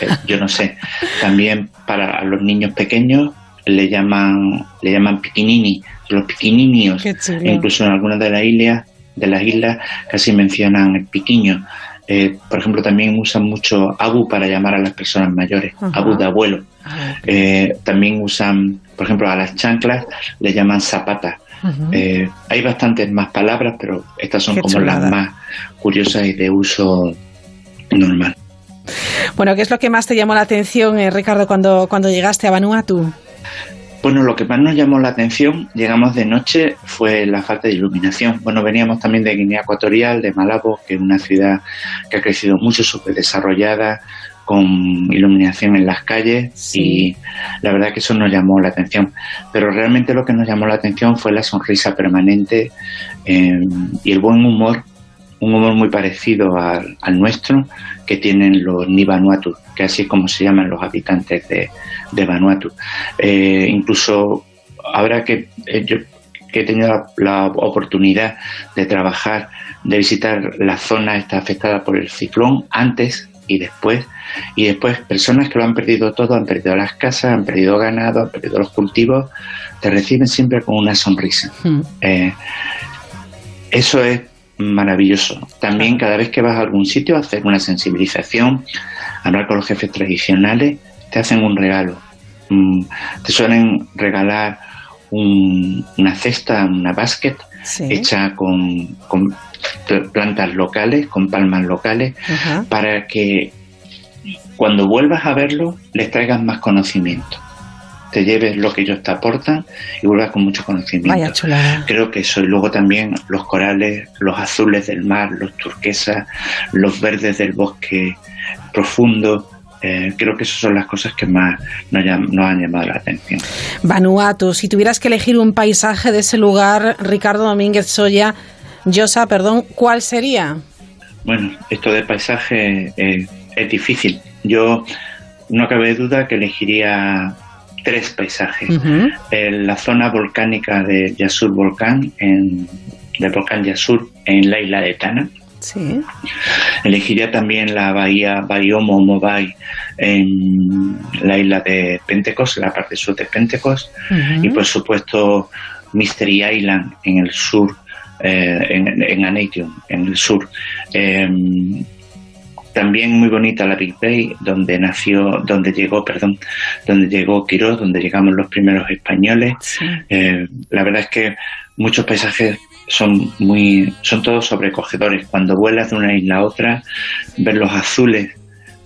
Eh, yo no sé. *laughs* También para los niños pequeños le llaman le llaman piquinini, los piquininios. Incluso en algunas de las islas de las islas casi mencionan el piquiño. Eh, por ejemplo, también usan mucho abu para llamar a las personas mayores, abu de abuelo. Ah, eh, también usan, por ejemplo, a las chanclas le llaman zapata. Eh, hay bastantes más palabras, pero estas son como las más curiosas y de uso normal. Bueno, ¿qué es lo que más te llamó la atención, Ricardo, cuando, cuando llegaste a Vanuatu? Bueno, lo que más nos llamó la atención, llegamos de noche, fue la falta de iluminación. Bueno, veníamos también de Guinea Ecuatorial, de Malabo, que es una ciudad que ha crecido mucho, súper desarrollada, con iluminación en las calles y la verdad que eso nos llamó la atención. Pero realmente lo que nos llamó la atención fue la sonrisa permanente eh, y el buen humor un humor muy parecido al, nuestro que tienen los Ni Vanuatu, que así es como se llaman los habitantes de, de Vanuatu. Eh, incluso ahora que eh, yo que he tenido la, oportunidad de trabajar, de visitar la zona está afectada por el ciclón antes y después, y después personas que lo han perdido todo, han perdido las casas, han perdido ganado, han perdido los cultivos, te reciben siempre con una sonrisa. Hmm. Eh, eso es maravilloso. También cada vez que vas a algún sitio, hacer una sensibilización, hablar con los jefes tradicionales, te hacen un regalo. Mm, te suelen regalar una cesta, una basket hecha con, plantas locales, con palmas locales, para que cuando vuelvas a verlo les traigas más conocimiento te lleves lo que ellos te aportan y vuelvas con mucho conocimiento. Creo que eso. Y luego también los corales, los azules del mar, los turquesas, los verdes del bosque profundo. Eh, creo que esas son las cosas que más nos, han llamado la atención. Vanuatu, si tuvieras que elegir un paisaje de ese lugar, Ricardo Domínguez Soya, Yosa, perdón, ¿cuál sería? Bueno, esto de paisaje eh, es difícil. Yo no cabe duda que elegiría tres paisajes. en la zona volcánica de Yasur Volcán, en, del volcán Yasur, en la isla de Tana. Sí. Elegiría también la bahía Bayomo Mobay en la isla de Pentecost, la parte sur de Pentecost. Y por supuesto Mystery Island en el sur, eh, en, en en el sur. Em, también muy bonita la Big Bay, donde nació, donde llegó, perdón, donde llegó Quirós, donde llegamos los primeros españoles. Eh, la verdad es que muchos paisajes son muy, son todos sobrecogedores. Cuando vuelas de una isla a otra, ver los azules,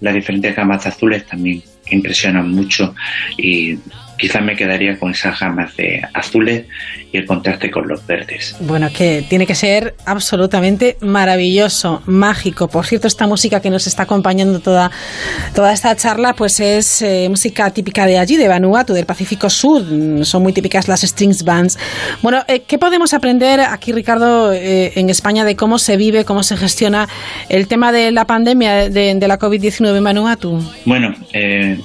las diferentes gamas de azules también impresionan mucho y quizás me quedaría con esas gamas de azules y el contraste con los verdes. Bueno, que tiene que ser absolutamente maravilloso, mágico. Por cierto, esta música que nos está acompañando toda, toda esta charla, pues es eh, música típica de allí, de Vanuatu, del Pacífico Sur. Son muy típicas las strings bands. Bueno, eh, ¿qué podemos aprender aquí, Ricardo, eh, en España de cómo se vive, cómo se gestiona el tema de la pandemia de, de la COVID-19 en Vanuatu? Bueno,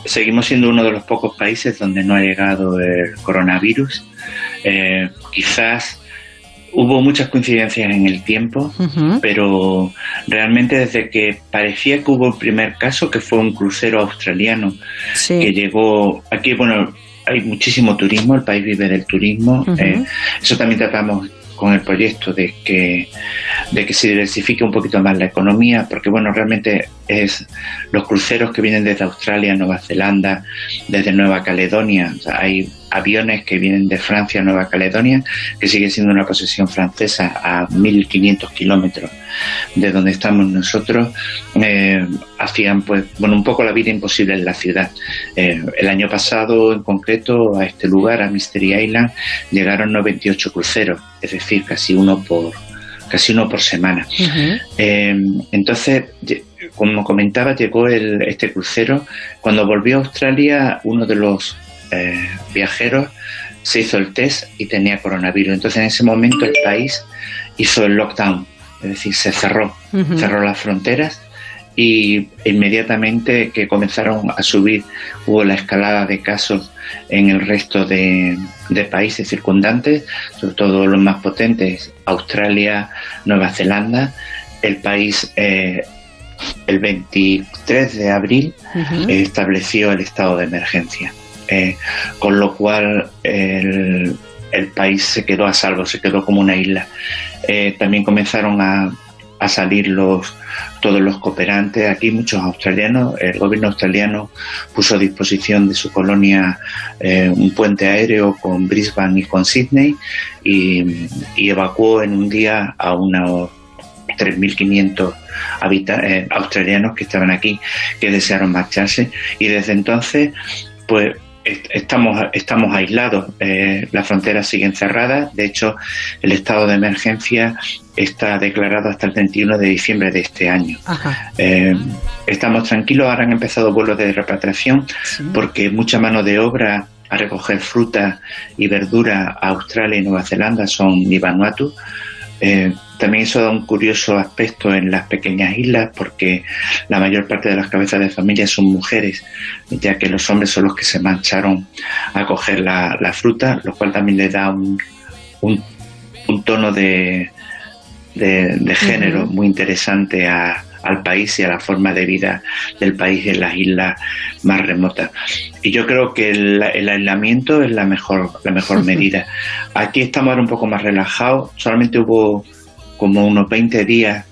seguimos siendo uno de los pocos países donde no ha llegado el coronavirus. Eh, quizás hubo muchas coincidencias en el tiempo, pero realmente desde que parecía que hubo el primer caso, que fue un crucero australiano que llegó aquí, bueno, hay muchísimo turismo, el país vive del turismo, eh, eso también tratamos con el proyecto de que, de que se diversifique un poquito más la economía, porque bueno, realmente es los cruceros que vienen desde Australia, Nueva Zelanda, desde Nueva Caledonia, hay aviones que vienen de Francia a Nueva Caledonia, que sigue siendo una posesión francesa a 1.500 kilómetros de donde estamos nosotros, eh, hacían pues, bueno, un poco la vida imposible en la ciudad. Eh, el año pasado, en concreto, a este lugar, a Mystery Island, llegaron 98 cruceros, es decir, casi uno por casi uno por semana. Eh, entonces, como comentaba, llegó el, este crucero. Cuando volvió a Australia, uno de los eh, viajeros se hizo el test y tenía coronavirus. Entonces, en ese momento, el país hizo el lockdown, es decir, se cerró, cerró las fronteras y inmediatamente que comenzaron a subir hubo la escalada de casos en el resto de, países circundantes, sobre todo los más potentes, Australia, Nueva Zelanda. El país eh, el 23 de abril estableció el estado de emergencia, eh, con lo cual el, país se quedó a salvo, se quedó como una isla. Eh, también comenzaron a, salir los todos los cooperantes. Aquí muchos australianos, el gobierno australiano puso a disposición de su colonia eh, un puente aéreo con Brisbane y con Sydney y, evacuó en un día a unos 3.500 eh, australianos que estaban aquí, que desearon marcharse y desde entonces pues estamos, estamos aislados, eh, las fronteras siguen cerradas, de hecho el estado de emergencia está declarado hasta el 31 de diciembre de este año. Eh, estamos tranquilos, ahora han empezado vuelos de repatriación porque mucha mano de obra a recoger fruta y verdura a Australia y Nueva Zelanda son Vanuatu. Eh, también eso da un curioso aspecto en las pequeñas islas porque la mayor parte de las cabezas de familia son mujeres, ya que los hombres son los que se marcharon a coger la, fruta, lo cual también le da un, un, tono de, de, género muy interesante al país y a la forma de vida del país en las islas más remotas. Y yo creo que el, aislamiento es la mejor, la mejor *laughs* medida. Aquí estamos ahora un poco más relajados, solamente hubo como unos 20 días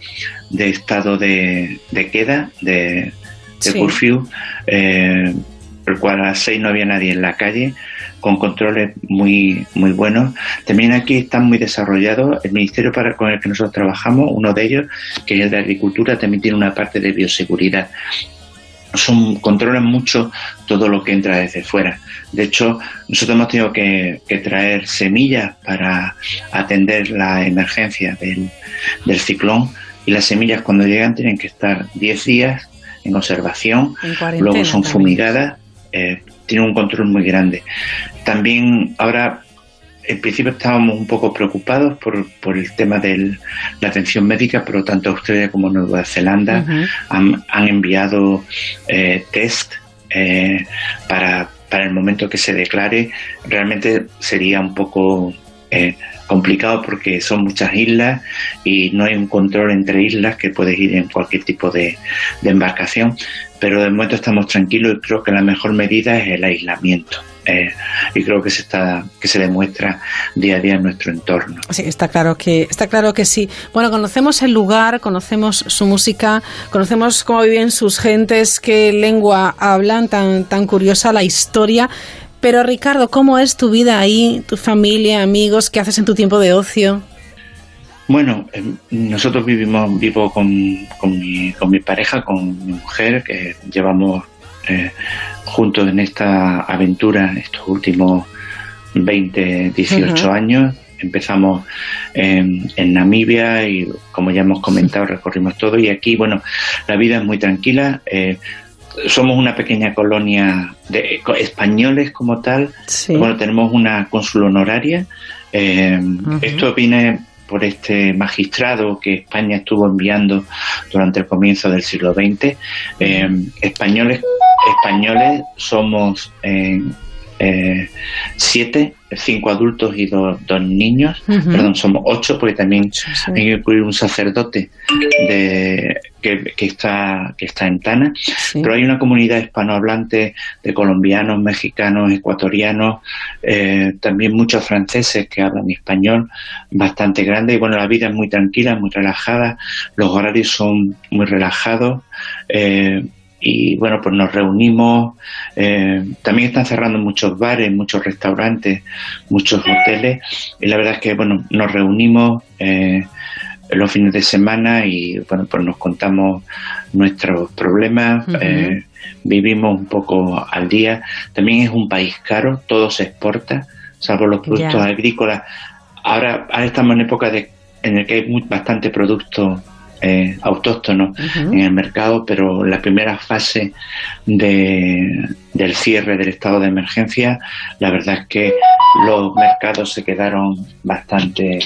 de estado de, queda, de, de curfew, eh, el cual a las 6 no había nadie en la calle con controles muy, muy buenos. También aquí están muy desarrollados. El ministerio para, con el que nosotros trabajamos, uno de ellos, que es el de Agricultura, también tiene una parte de bioseguridad. Son, controlan mucho todo lo que entra desde fuera. De hecho, nosotros hemos tenido que, traer semillas para atender la emergencia del, del ciclón y las semillas cuando llegan tienen que estar 10 días en observación, luego son fumigadas, eh, tiene un control muy grande. También ahora, en principio estábamos un poco preocupados por, por el tema de la atención médica, pero tanto Australia como Nueva Zelanda han, enviado eh, test eh, para, para el momento que se declare. Realmente sería un poco eh, complicado porque son muchas islas y no hay un control entre islas que puedes ir en cualquier tipo de, embarcación, pero de momento estamos tranquilos y creo que la mejor medida es el aislamiento. Eh, y creo que se está que se demuestra día a día en nuestro entorno. Sí, está claro que está claro que sí. Bueno, conocemos el lugar, conocemos su música, conocemos cómo viven sus gentes, qué lengua hablan, tan tan curiosa la historia. Pero Ricardo, ¿cómo es tu vida ahí, tu familia, amigos? ¿Qué haces en tu tiempo de ocio? Bueno, em, nosotros vivimos, vivo con, con, mi, con mi pareja, con mi mujer, que llevamos juntos en esta aventura estos últimos 20, 18 años. Empezamos en, Namibia y, como ya hemos comentado, recorrimos todo. Y aquí, bueno, la vida es muy tranquila. Eh, somos una pequeña colonia de españoles como tal. Bueno, tenemos una cónsul honoraria. Eh, esto viene por este magistrado que España estuvo enviando durante el comienzo del siglo XX. Eh, españoles, españoles somos eh, siete, cinco adultos y dos, niños, perdón, somos ocho porque también hay que incluir un sacerdote de, que, está, que está en Tana, pero hay una comunidad hispanohablante de colombianos, mexicanos, ecuatorianos, eh, también muchos franceses que hablan español bastante grande. Y bueno, la vida es muy tranquila, muy relajada, los horarios son muy relajados. Eh, y bueno, pues nos reunimos. Eh, también están cerrando muchos bares, muchos restaurantes, muchos hoteles y la verdad es que bueno, nos reunimos eh, los fines de semana y bueno, pues nos contamos nuestros problemas. Eh, vivimos un poco al día. También es un país caro, todo se exporta, salvo los productos agrícolas. Ahora, ahora estamos en época de, en el que hay bastante producto eh, autóctonos en el mercado, pero la primera fase de, del cierre del estado de emergencia, la verdad es que los mercados se quedaron bastante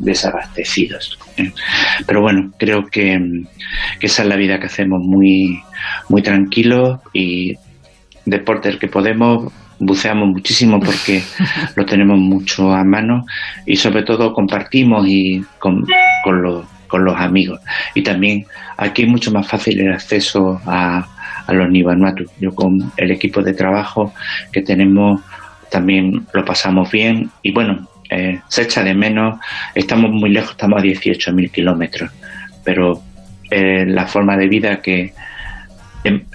desabastecidos. ¿eh? Pero bueno, creo que, esa es la vida que hacemos muy, muy tranquilo y deporte el que podemos buceamos muchísimo porque *laughs* lo tenemos mucho a mano y sobre todo compartimos y con, con los con los amigos. Y también aquí es mucho más fácil el acceso a, los Nivanuatu. Yo con el equipo de trabajo que tenemos también lo pasamos bien y bueno, eh, se echa de menos, estamos muy lejos, estamos a 18.000 kilómetros, pero eh, la forma de vida que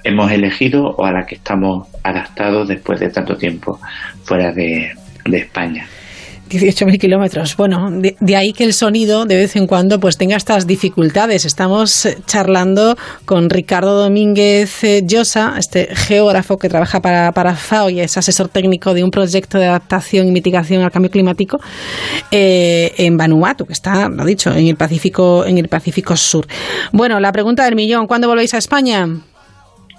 hemos elegido o a la que estamos adaptados después de tanto tiempo fuera de España. 18.000 kilómetros. Bueno, de, ahí que el sonido de vez en cuando pues tenga estas dificultades. Estamos eh, charlando con Ricardo Domínguez eh, Llosa, este geógrafo que trabaja para, para FAO y es asesor técnico de un proyecto de adaptación y mitigación al cambio climático eh, en Vanuatu, que está, lo dicho, en el Pacífico, en el Pacífico Sur. Bueno, la pregunta del millón, ¿cuándo volvéis a España?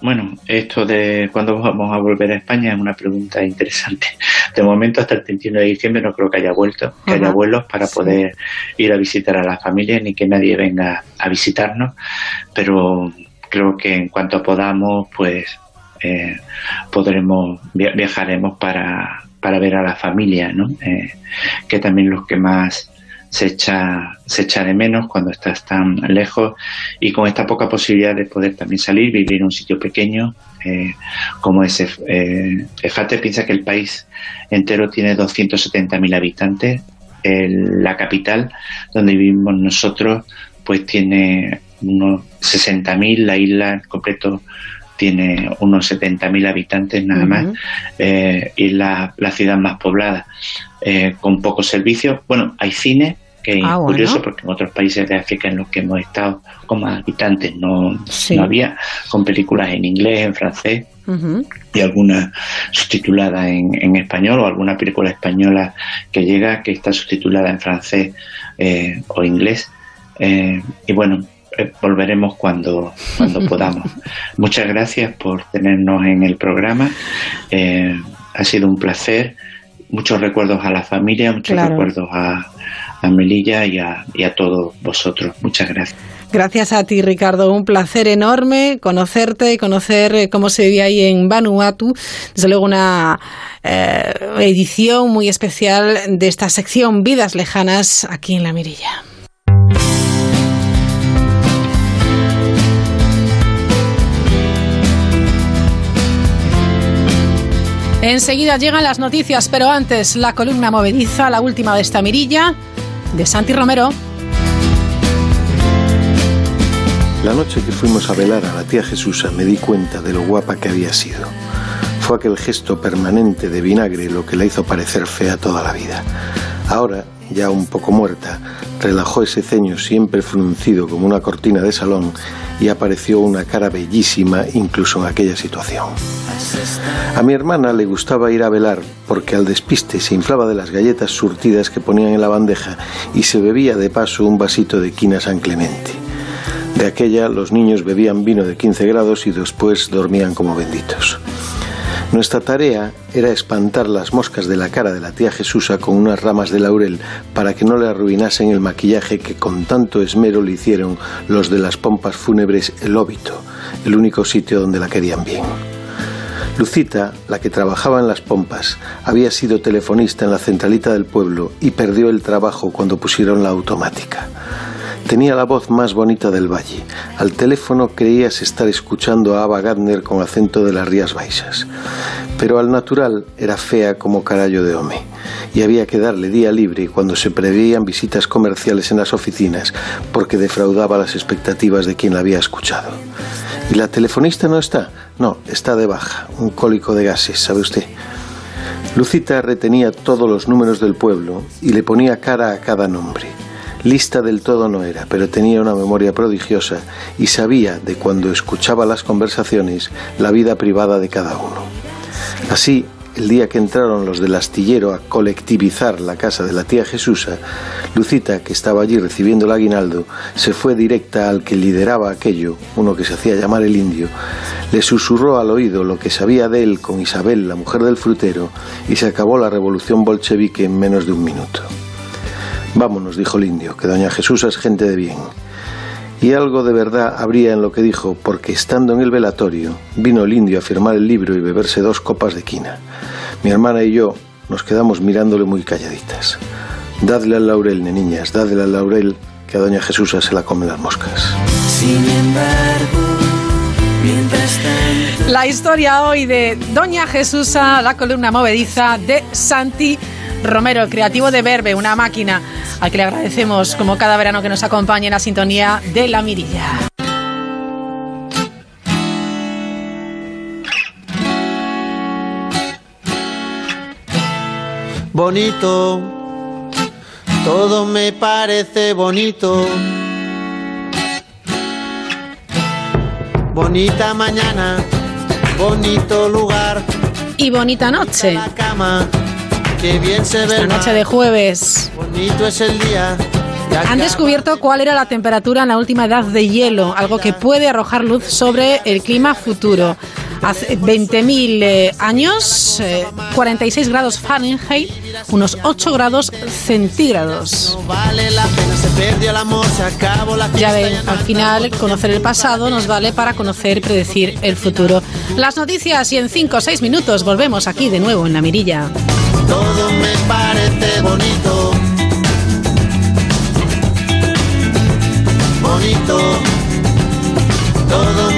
Bueno, esto de cuándo vamos a volver a España es una pregunta interesante. De momento, hasta el 31 de diciembre no creo que haya vuelto, que haya vuelos para poder ir a visitar a la familia ni que nadie venga a visitarnos, pero creo que en cuanto podamos, pues eh, podremos viajaremos para, para ver a la familia, ¿no? Eh, que también los que más se echa, se echa de menos cuando estás tan lejos y con esta poca posibilidad de poder también salir, vivir en un sitio pequeño eh, como ese. Eh, piensa que el país entero tiene 270.000 habitantes, la capital donde vivimos nosotros pues tiene unos 60.000, la isla en completo tiene unos 70.000 habitantes nada más eh, y la, la ciudad más poblada. Eh, con pocos servicios. Bueno, hay cine, que es ah, curioso porque en otros países de África en los que hemos estado como habitantes no, no había, con películas en inglés, en francés y alguna subtitulada en, en, español o alguna película española que llega que está subtitulada en francés eh, o inglés. Eh, y bueno, volveremos cuando, cuando podamos. *laughs* Muchas gracias por tenernos en el programa. ha sido un placer muchos recuerdos a la familia, muchos recuerdos a, a Melilla y a, y a todos vosotros. Muchas gracias. Gracias a ti, Ricardo. Un placer enorme conocerte y conocer eh, cómo se vive ahí en Vanuatu. Desde luego, una eh, edición muy especial de esta sección Vidas Lejanas aquí en La Mirilla. Enseguida llegan las noticias, pero antes la columna movediza, la última de esta mirilla, de Santi Romero. La noche que fuimos a velar a la tía Jesusa me di cuenta de lo guapa que había sido. Fue aquel gesto permanente de vinagre lo que la hizo parecer fea toda la vida. Ahora, ya un poco muerta, relajó ese ceño siempre fruncido como una cortina de salón y apareció una cara bellísima incluso en aquella situación. A mi hermana le gustaba ir a velar porque al despiste se inflaba de las galletas surtidas que ponían en la bandeja y se bebía de paso un vasito de quina San Clemente. De aquella los niños bebían vino de 15 grados y después dormían como benditos. Nuestra tarea era espantar las moscas de la cara de la tía Jesusa con unas ramas de laurel para que no le arruinasen el maquillaje que con tanto esmero le hicieron los de las pompas fúnebres el óbito, el único sitio donde la querían bien. Lucita, la que trabajaba en las pompas, había sido telefonista en la centralita del pueblo y perdió el trabajo cuando pusieron la automática. Tenía la voz más bonita del valle. Al teléfono creías estar escuchando a Ava Gardner con acento de las Rías Baixas. Pero al natural era fea como carallo de home. Y había que darle día libre cuando se preveían visitas comerciales en las oficinas porque defraudaba las expectativas de quien la había escuchado. ¿Y la telefonista no está? No, está de baja. Un cólico de gases, ¿sabe usted? Lucita retenía todos los números del pueblo y le ponía cara a cada nombre. Lista del todo no era, pero tenía una memoria prodigiosa y sabía de cuando escuchaba las conversaciones la vida privada de cada uno. Así, el día que entraron los del astillero a colectivizar la casa de la tía Jesusa, Lucita, que estaba allí recibiendo el aguinaldo, se fue directa al que lideraba aquello, uno que se hacía llamar el indio, le susurró al oído lo que sabía de él con Isabel, la mujer del frutero, y se acabó la revolución bolchevique en menos de un minuto. Vámonos, dijo el indio, que doña Jesús es gente de bien. Y algo de verdad habría en lo que dijo, porque estando en el velatorio, vino el indio a firmar el libro y beberse dos copas de quina. Mi hermana y yo nos quedamos mirándole muy calladitas. Dadle al laurel, niñas, dadle al laurel, que a doña Jesús se la comen las moscas. Sin embargo, La historia hoy de Doña Jesusa, la columna movediza de Santi Romero, creativo de Verbe, una máquina al que le agradecemos como cada verano que nos acompañe en la sintonía de La Mirilla. Bonito, todo me parece bonito. Bonita mañana, bonito lugar. Y bonita noche. La cama Qué bien se ve. Esta noche de jueves. Bonito es el día. Han descubierto cuál era la temperatura en la última edad de hielo, algo que puede arrojar luz sobre el clima futuro. Hace 20.000 eh, años, 46 eh, grados Fahrenheit, unos 8 grados centígrados. Ya ven, al final conocer el pasado nos vale para conocer y predecir el futuro. Las noticias y en 5 o 6 minutos volvemos aquí de nuevo en la mirilla todo me parece bonito. Bonito, todo me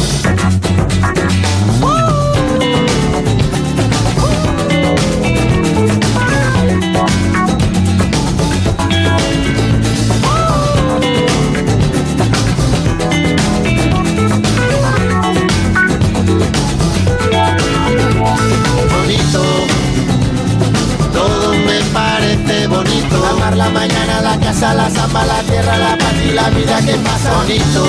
Casa, la zamba, la tierra, la paz y la vida que pasa bonito.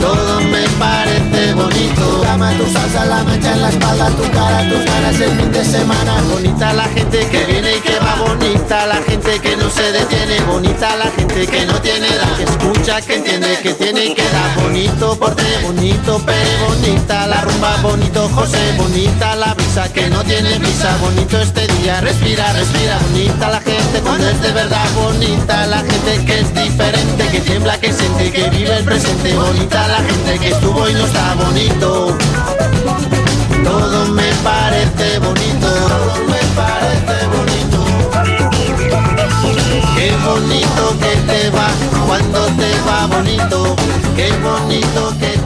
todo me parece bonito. Cama, tu salsa, la mancha en la espalda, tu cara, tus ganas el fin de semana. Bonita la gente que viene y que va, bonita la gente que no se detiene, bonita la gente que no tiene edad, que escucha, que entiende, que tiene y que da. Bonito porte, bonito pere, bonita la rumba, bonito José, bonita la que no tiene visa, bonito este día, respira, respira, bonita la gente cuando es de verdad, bonita la gente que es diferente, que tiembla, que siente, que vive el presente, bonita la gente que estuvo y no está bonito. Todo me parece bonito, todo me parece bonito. Qué bonito que te va cuando te va bonito, qué bonito que te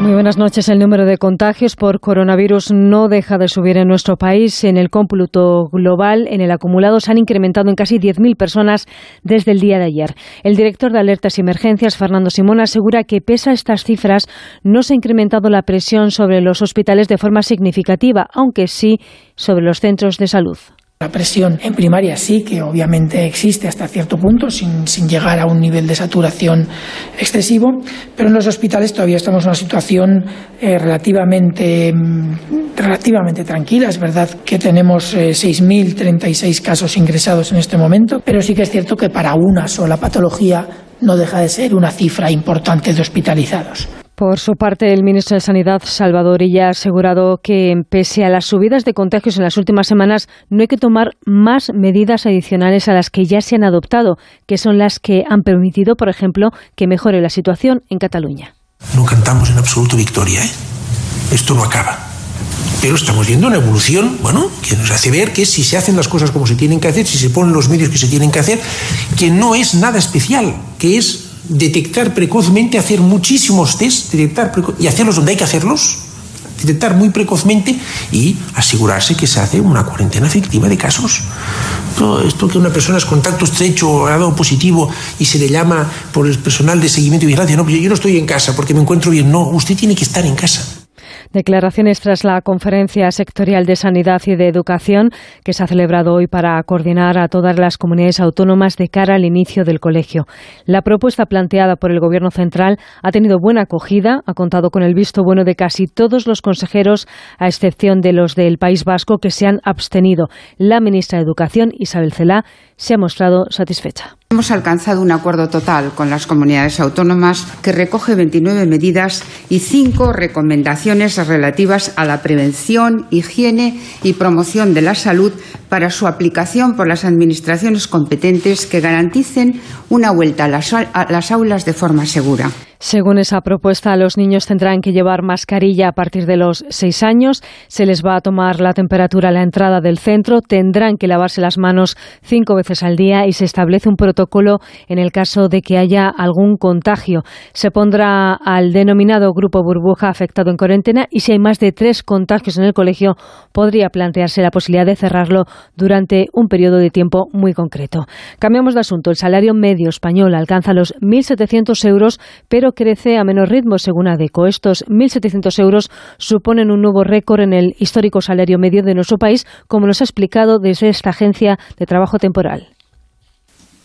Muy buenas noches. El número de contagios por coronavirus no deja de subir en nuestro país. En el cómputo global, en el acumulado, se han incrementado en casi 10.000 personas desde el día de ayer. El director de Alertas y Emergencias, Fernando Simón, asegura que pese a estas cifras, no se ha incrementado la presión sobre los hospitales de forma significativa, aunque sí sobre los centros de salud. La presión en primaria sí que obviamente existe hasta cierto punto, sin, sin, llegar a un nivel de saturación excesivo, pero en los hospitales todavía estamos en una situación eh, relativamente, relativamente tranquila. Es verdad que tenemos eh, 6.036 casos ingresados en este momento, pero sí que es cierto que para una sola patología no deja de ser una cifra importante de hospitalizados. Por su parte, el ministro de Sanidad, Salvador Illa, ha asegurado que, pese a las subidas de contagios en las últimas semanas, no hay que tomar más medidas adicionales a las que ya se han adoptado, que son las que han permitido, por ejemplo, que mejore la situación en Cataluña. No cantamos en absoluto victoria, ¿eh? Esto no acaba. Pero estamos viendo una evolución, bueno, que nos hace ver que si se hacen las cosas como se tienen que hacer, si se ponen los medios que se tienen que hacer, que no es nada especial, que es detectar precozmente, hacer muchísimos test, detectar y hacerlos donde hay que hacerlos, detectar muy precozmente y asegurarse que se hace una cuarentena efectiva de casos. No, esto que una persona es contacto estrecho, ha dado positivo y se le llama por el personal de seguimiento y vigilancia, no, yo no estoy en casa porque me encuentro bien, no, usted tiene que estar en casa. Declaraciones tras la conferencia sectorial de Sanidad y de Educación que se ha celebrado hoy para coordinar a todas las comunidades autónomas de cara al inicio del colegio. La propuesta planteada por el Gobierno central ha tenido buena acogida, ha contado con el visto bueno de casi todos los consejeros, a excepción de los del País Vasco que se han abstenido. La ministra de Educación, Isabel Celá, se ha mostrado satisfecha. Hemos alcanzado un acuerdo total con las comunidades autónomas que recoge 29 medidas y cinco recomendaciones relativas a la prevención, higiene y promoción de la salud para su aplicación por las administraciones competentes que garanticen una vuelta a las aulas de forma segura. Según esa propuesta, los niños tendrán que llevar mascarilla a partir de los seis años, se les va a tomar la temperatura a la entrada del centro, tendrán que lavarse las manos cinco veces al día y se establece un protocolo en el caso de que haya algún contagio. Se pondrá al denominado grupo burbuja afectado en cuarentena y si hay más de tres contagios en el colegio, podría plantearse la posibilidad de cerrarlo durante un periodo de tiempo muy concreto. Cambiamos de asunto. El salario medio español alcanza los 1.700 euros, pero crece a menor ritmo, según ADECO. Estos 1.700 euros suponen un nuevo récord en el histórico salario medio de nuestro país, como nos ha explicado desde esta agencia de trabajo temporal.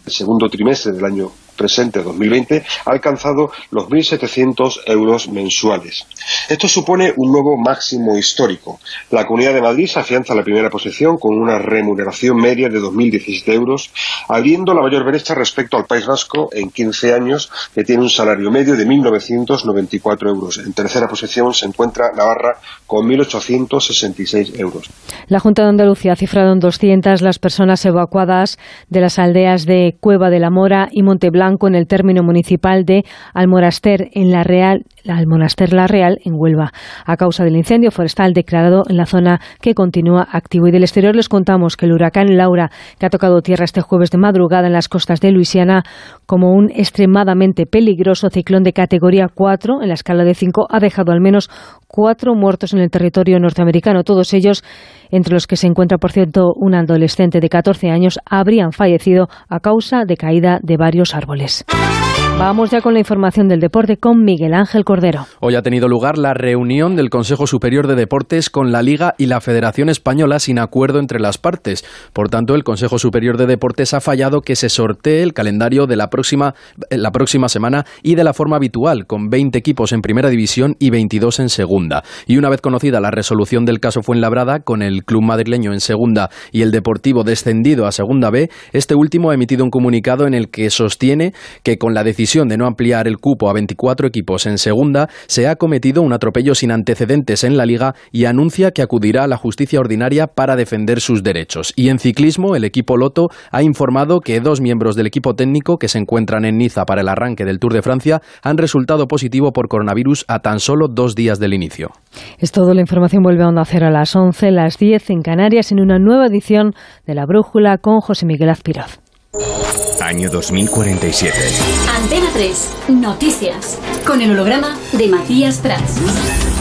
El segundo trimestre del año presente 2020 ha alcanzado los 1.700 euros mensuales. Esto supone un nuevo máximo histórico. La Comunidad de Madrid se afianza en la primera posición con una remuneración media de 2.017 euros, abriendo la mayor brecha respecto al País Vasco en 15 años, que tiene un salario medio de 1.994 euros. En tercera posición se encuentra Navarra con 1.866 euros. La Junta de Andalucía ha cifrado en 200 las personas evacuadas de las aldeas de Cueva de la Mora y Monteblanco en el término municipal de Almoraster, en la Real al Monaster La Real en Huelva, a causa del incendio forestal declarado en la zona que continúa activo. Y del exterior les contamos que el huracán Laura, que ha tocado tierra este jueves de madrugada en las costas de Luisiana, como un extremadamente peligroso ciclón de categoría 4 en la escala de 5, ha dejado al menos cuatro muertos en el territorio norteamericano. Todos ellos, entre los que se encuentra, por cierto, un adolescente de 14 años, habrían fallecido a causa de caída de varios árboles. Vamos ya con la información del deporte con Miguel Ángel Cordero. Hoy ha tenido lugar la reunión del Consejo Superior de Deportes con la Liga y la Federación Española sin acuerdo entre las partes. Por tanto, el Consejo Superior de Deportes ha fallado que se sortee el calendario de la próxima, eh, la próxima semana y de la forma habitual, con 20 equipos en primera división y 22 en segunda. Y una vez conocida la resolución del caso Fuenlabrada, con el club madrileño en segunda y el Deportivo descendido a segunda B, este último ha emitido un comunicado en el que sostiene que con la de no ampliar el cupo a 24 equipos en segunda, se ha cometido un atropello sin antecedentes en la liga y anuncia que acudirá a la justicia ordinaria para defender sus derechos. Y en ciclismo, el equipo Loto ha informado que dos miembros del equipo técnico que se encuentran en Niza para el arranque del Tour de Francia han resultado positivo por coronavirus a tan solo dos días del inicio. Es todo, la información vuelve a Onda Cero a las 11, las 10 en Canarias en una nueva edición de La Brújula con José Miguel Azpiroz. Año 2047. Antena 3. Noticias. Con el holograma de Matías Prats.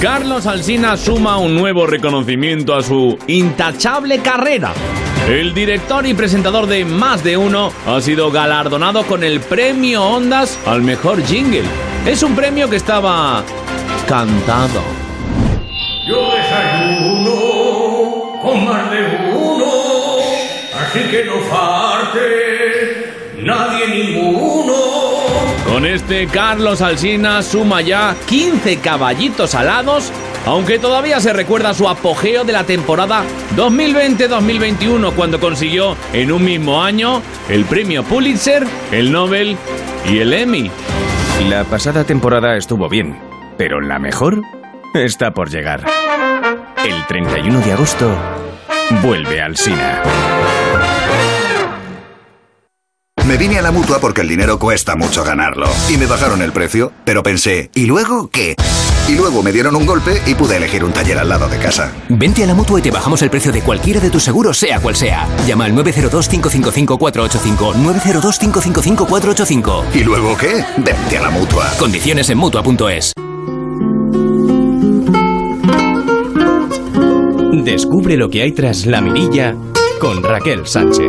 Carlos Alsina suma un nuevo reconocimiento a su intachable carrera. El director y presentador de Más de Uno ha sido galardonado con el premio Ondas al mejor jingle. Es un premio que estaba cantado. Yo desayuno con más de uno, así que no falte Este Carlos Alsina suma ya 15 caballitos alados, aunque todavía se recuerda su apogeo de la temporada 2020-2021 cuando consiguió en un mismo año el premio Pulitzer, el Nobel y el Emmy. La pasada temporada estuvo bien, pero la mejor está por llegar. El 31 de agosto vuelve Alsina. Me vine a la mutua porque el dinero cuesta mucho ganarlo. Y me bajaron el precio, pero pensé, ¿y luego qué? Y luego me dieron un golpe y pude elegir un taller al lado de casa. Vente a la mutua y te bajamos el precio de cualquiera de tus seguros, sea cual sea. Llama al 902-555-485. 902-555-485. ¿Y luego qué? Vente a la mutua. Condiciones en mutua.es. Descubre lo que hay tras la mirilla con Raquel Sánchez.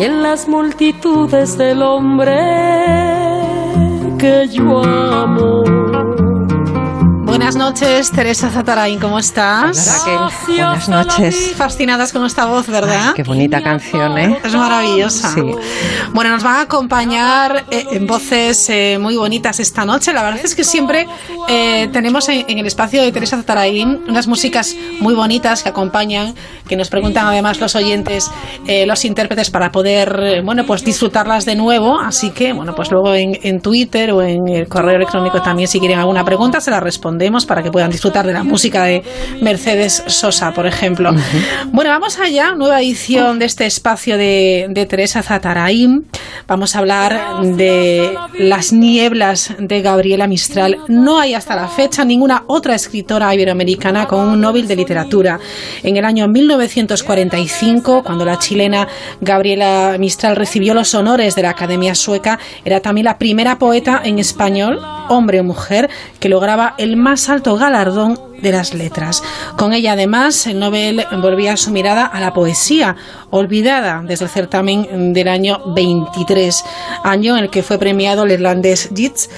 en las multitudes del hombre que yo amo. Buenas noches, Teresa Zatarain, ¿cómo estás? Raquel, buenas noches. Fascinadas con esta voz, ¿verdad? Ay, qué bonita canción, ¿eh? Es maravillosa. Sí. Bueno, nos van a acompañar eh, en voces eh, muy bonitas esta noche. La verdad es que siempre eh, tenemos en, en, el espacio de Teresa Zatarain unas músicas muy bonitas que acompañan, que nos preguntan además los oyentes, eh, los intérpretes para poder, bueno, pues disfrutarlas de nuevo. Así que, bueno, pues luego en, en Twitter o en el correo electrónico también si quieren alguna pregunta se la respondemos para que puedan disfrutar de la música de Mercedes Sosa, por ejemplo. Uh -huh. Bueno, vamos allá, nueva edición de este espacio de, de Teresa Zatarain. Vamos a hablar de Las nieblas de Gabriela Mistral. No hay hasta la fecha ninguna otra escritora iberoamericana con un Nobel de Literatura. En el año 1945, cuando la chilena Gabriela Mistral recibió los honores de la Academia Sueca, era también la primera poeta en español, hombre o mujer, que lograba el más alto galardón de las letras. Con ella, además, el Nobel volvía su mirada a la poesía, olvidada desde el certamen del año 23, año en el que fue premiado el irlandés Yeats.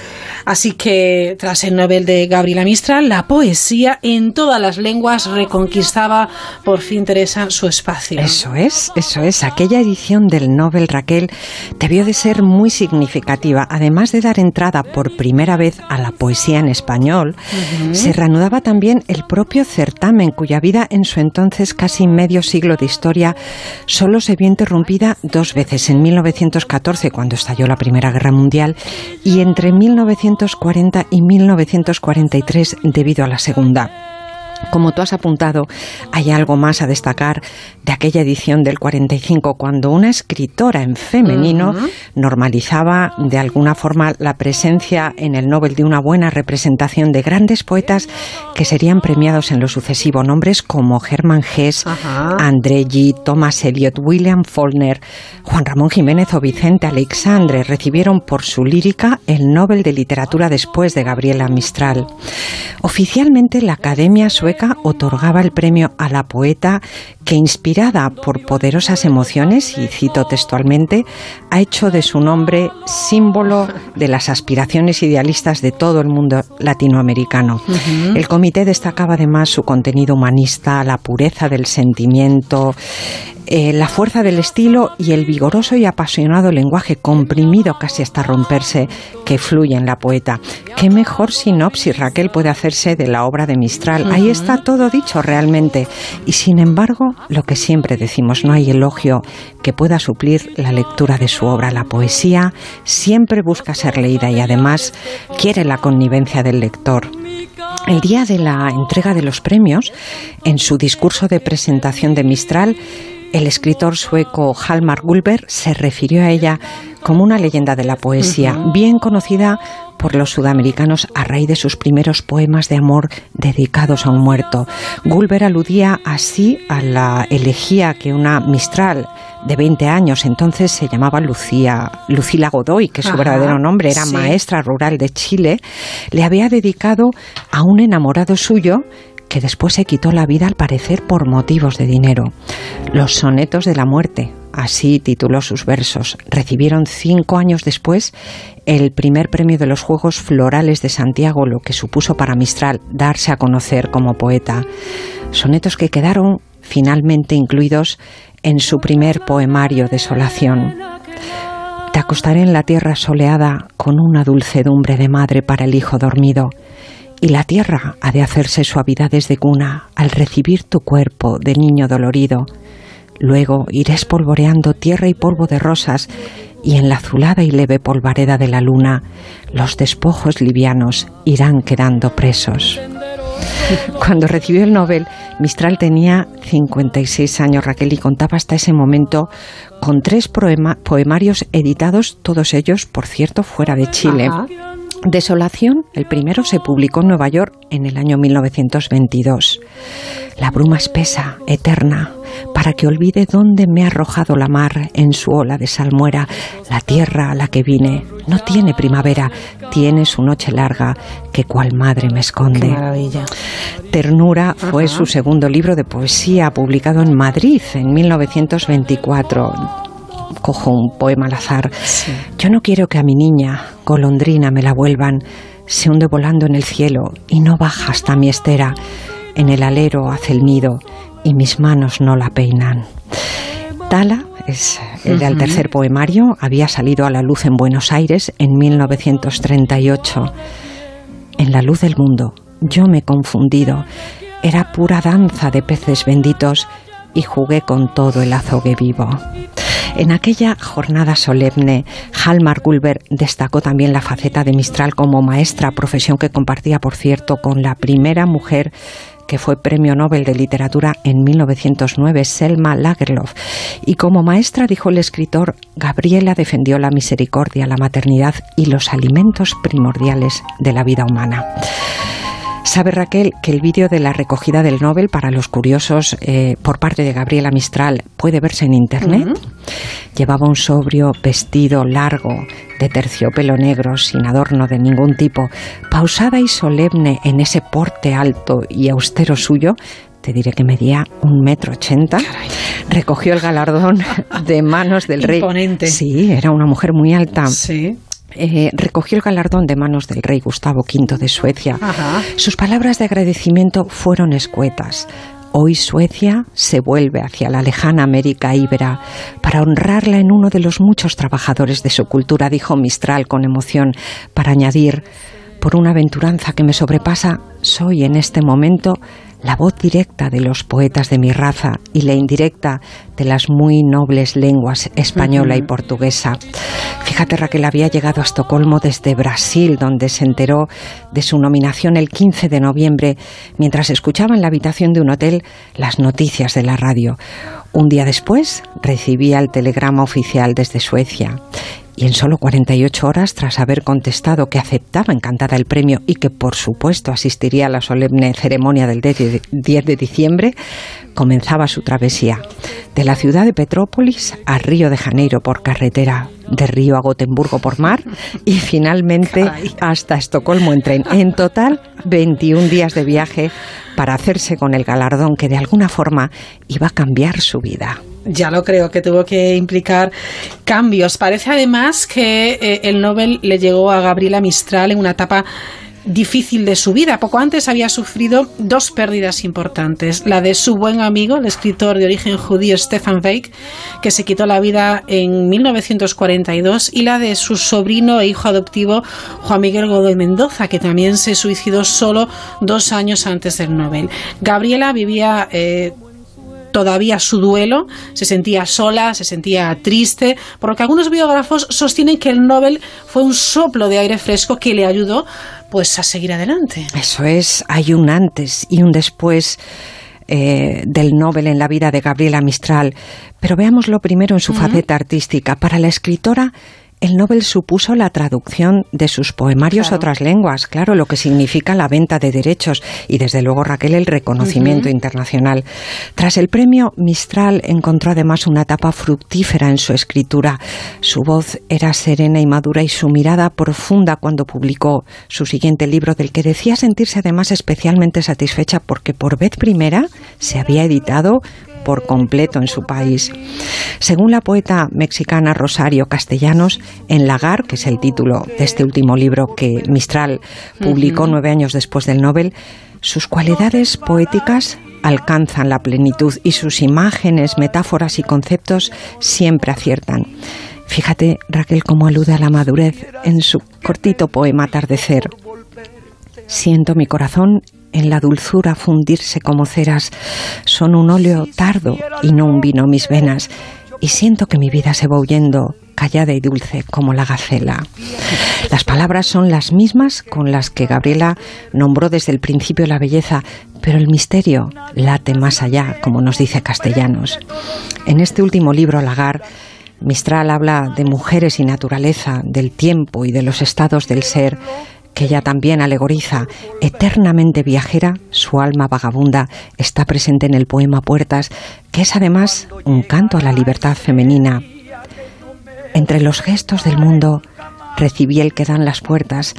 Así que, tras el Nobel de Gabriela Mistral, la poesía en todas las lenguas reconquistaba por fin Teresa su espacio. Eso es, eso es. Aquella edición del Nobel, Raquel, debió de ser muy significativa. Además de dar entrada por primera vez a la poesía en español, se reanudaba también el propio certamen, cuya vida en su entonces casi medio siglo de historia solo se vio interrumpida dos veces, en 1914, cuando estalló la Primera Guerra Mundial, y entre 1940 y 1943, debido a la Segunda. Como tú has apuntado, hay algo más a destacar de aquella edición del 45, cuando una escritora en femenino normalizaba de alguna forma la presencia en el Nobel de una buena representación de grandes poetas que serían premiados en lo sucesivo. Nombres como Hermann Hesse, André Gide, Thomas Eliot, William Faulkner, Juan Ramón Jiménez o Vicente Alexandre recibieron por su lírica el Nobel de Literatura después de Gabriela Mistral. Oficialmente la Academia Sueca otorgaba el premio a la poeta que, inspirada por poderosas emociones, y cito textualmente, ha hecho de su nombre símbolo de las aspiraciones idealistas de todo el mundo latinoamericano. El comité destacaba además su contenido humanista, la pureza del sentimiento, eh, la fuerza del estilo y el vigoroso y apasionado lenguaje comprimido casi hasta romperse que fluye en la poeta. ¿Qué mejor sinopsis, Raquel, puede hacerse de la obra de Mistral? Ahí está todo dicho realmente. Y sin embargo, lo que siempre decimos, no hay elogio que pueda suplir la lectura de su obra. La poesía siempre busca ser leída y además quiere la connivencia del lector. El día de la entrega de los premios, en su discurso de presentación de Mistral, el escritor sueco Halmar Gulber se refirió a ella como una leyenda de la poesía, bien conocida por los sudamericanos a raíz de sus primeros poemas de amor dedicados a un muerto. Gulber aludía así a la elegía que una Mistral de 20 años, entonces se llamaba Lucía, Lucila Godoy, que su Ajá, verdadero nombre era sí. maestra rural de Chile, le había dedicado a un enamorado suyo que después se quitó la vida al parecer por motivos de dinero. Los sonetos de la muerte, así tituló sus versos, recibieron cinco años después el primer premio de los Juegos Florales de Santiago, lo que supuso para Mistral darse a conocer como poeta. Sonetos que quedaron finalmente incluidos en su primer poemario Desolación. Te acostaré en la tierra soleada con una dulcedumbre de madre para el hijo dormido. Y la tierra ha de hacerse suavidades de cuna al recibir tu cuerpo de niño dolorido. Luego iré espolvoreando tierra y polvo de rosas, y en la azulada y leve polvareda de la luna los despojos livianos irán quedando presos. *laughs* Cuando recibió el Nobel, Mistral tenía 56 años, Raquel, y contaba hasta ese momento con tres poema- poemarios editados, todos ellos, por cierto, fuera de Chile. Desolación, el primero se publicó en Nueva York en el año 1922. La bruma espesa, eterna, para que olvide dónde me ha arrojado la mar en su ola de salmuera. La tierra a la que vine no tiene primavera, tiene su noche larga que cual madre me esconde. Qué maravilla. Ternura fue su segundo libro de poesía publicado en Madrid en 1924. Cojo un poema al azar. Yo no quiero que a mi niña, golondrina, me la vuelvan. Se hunde volando en el cielo y no baja hasta mi estera. En el alero hace el nido y mis manos no la peinan. Tala es el del tercer poemario. Había salido a la luz en Buenos Aires en 1938. En la luz del mundo yo me he confundido. Era pura danza de peces benditos y jugué con todo el azogue vivo. En aquella jornada solemne, Halmar Gulber destacó también la faceta de Mistral como maestra, profesión que compartía, por cierto, con la primera mujer que fue Premio Nobel de Literatura en 1909, Selma Lagerlof. Y como maestra, dijo el escritor, Gabriela defendió la misericordia, la maternidad y los alimentos primordiales de la vida humana. Sabe Raquel que el vídeo de la recogida del Nobel para los curiosos eh, por parte de Gabriela Mistral puede verse en internet. Llevaba un sobrio vestido largo de terciopelo negro sin adorno de ningún tipo, pausada y solemne en ese porte alto y austero suyo, te diré que medía un metro ochenta, recogió el galardón *laughs* de manos del rey. Imponente. Sí, era una mujer muy alta. Sí. Eh, recogió el galardón de manos del rey Gustavo V de Suecia. Ajá. Sus palabras de agradecimiento fueron escuetas. Hoy Suecia se vuelve hacia la lejana América íbera para honrarla en uno de los muchos trabajadores de su cultura, dijo Mistral con emoción, para añadir, por una aventuranza que me sobrepasa, soy en este momento la voz directa de los poetas de mi raza y la indirecta de las muy nobles lenguas española y portuguesa. Fíjate, Raquel había llegado a Estocolmo desde Brasil, donde se enteró de su nominación el 15 de noviembre, mientras escuchaba en la habitación de un hotel las noticias de la radio. Un día después recibía el telegrama oficial desde Suecia y en solo 48 horas, tras haber contestado que aceptaba encantada el premio y que, por supuesto, asistiría a la solemne ceremonia del 10 de diciembre, comenzaba su travesía de la ciudad de Petrópolis a Río de Janeiro por carretera, de Río a Gotemburgo por mar *laughs* y finalmente hasta Estocolmo en tren. En total, 21 días de viaje para hacerse con el galardón que de alguna forma iba a cambiar su vida. Ya lo creo que tuvo que implicar cambios. Parece además que eh, el Nobel le llegó a Gabriela Mistral en una etapa difícil de su vida. Poco antes había sufrido dos pérdidas importantes. La de su buen amigo, el escritor de origen judío Stefan Zweig, que se quitó la vida en 1942, y la de su sobrino e hijo adoptivo Juan Miguel Godoy Mendoza, que también se suicidó solo dos años antes del Nobel. Gabriela vivía eh, todavía su duelo, se sentía sola, se sentía triste, por lo que algunos biógrafos sostienen que el Nobel fue un soplo de aire fresco que le ayudó pues a seguir adelante. Eso es, hay un antes y un después. Eh, del Nobel en la vida de Gabriela Mistral, pero veámoslo primero en su faceta artística. Para la escritora, el Nobel supuso la traducción de sus poemarios a otras lenguas, claro, lo que significa la venta de derechos y desde luego Raquel el reconocimiento internacional. Tras el premio, Mistral encontró además una etapa fructífera en su escritura. Su voz era serena y madura y su mirada profunda cuando publicó su siguiente libro del que decía sentirse además especialmente satisfecha porque por vez primera se había editado por completo en su país. Según la poeta mexicana Rosario Castellanos, en Lagar, que es el título de este último libro que Mistral publicó nueve años después del Nobel, sus cualidades poéticas alcanzan la plenitud y sus imágenes, metáforas y conceptos siempre aciertan. Fíjate, Raquel, cómo alude a la madurez en su cortito poema Atardecer. Siento mi corazón en la dulzura fundirse como ceras. Son un óleo tardo y no un vino mis venas. Y siento que mi vida se va huyendo, callada y dulce como la gacela. Las palabras son las mismas con las que Gabriela nombró desde el principio la belleza, pero el misterio late más allá, como nos dice Castellanos. En este último libro, Lagar, Mistral habla de mujeres y naturaleza, del tiempo y de los estados del ser, que ella también alegoriza, eternamente viajera, su alma vagabunda está presente en el poema Puertas, que es además un canto a la libertad femenina. Entre los gestos del mundo recibí el que dan las puertas.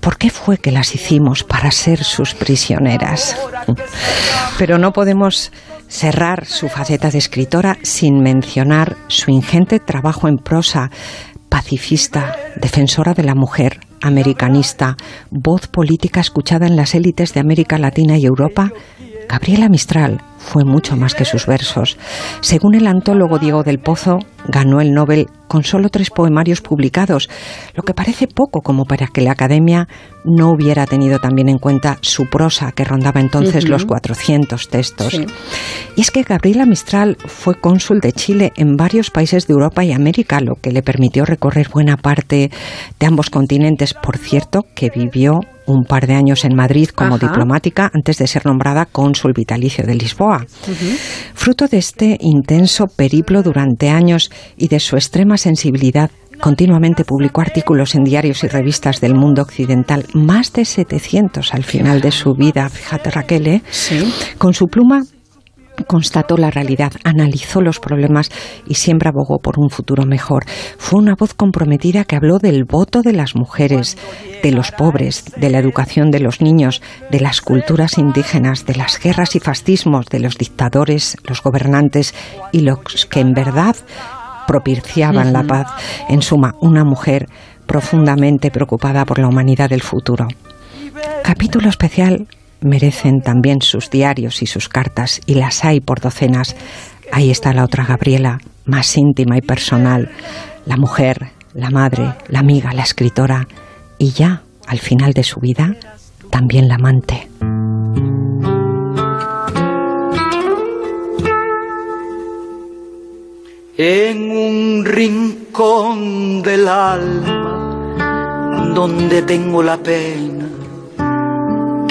¿Por qué fue que las hicimos para ser sus prisioneras? *laughs* Pero no podemos cerrar su faceta de escritora sin mencionar su ingente trabajo en prosa, pacifista, defensora de la mujer, americanista, voz política escuchada en las élites de América Latina y Europa, Gabriela Mistral fue mucho más que sus versos. Según el antólogo Diego del Pozo, ganó el Nobel con solo tres poemarios publicados, lo que parece poco como para que la Academia no hubiera tenido también en cuenta su prosa, que rondaba entonces los 400 textos. Y es que Gabriela Mistral fue cónsul de Chile en varios países de Europa y América, lo que le permitió recorrer buena parte de ambos continentes. Por cierto, que vivió un par de años en Madrid como diplomática antes de ser nombrada cónsul vitalicio de Lisboa. Fruto de este intenso periplo durante años y de su extrema sensibilidad continuamente publicó artículos en diarios y revistas del mundo occidental, más de 700 al final de su vida, fíjate Raquel, ¿eh? con su pluma constató la realidad, analizó los problemas y siempre abogó por un futuro mejor. Fue una voz comprometida que habló del voto de las mujeres, de los pobres, de la educación de los niños, de las culturas indígenas, de las guerras y fascismos, de los dictadores, los gobernantes y los que en verdad propiciaban la paz. En suma, una mujer profundamente preocupada por la humanidad del futuro. Capítulo especial merecen también sus diarios y sus cartas, y las hay por docenas. Ahí está la otra Gabriela, más íntima y personal, la mujer, la madre, la amiga, la escritora, y ya, al final de su vida, también la amante. En un rincón del alma, donde tengo la pena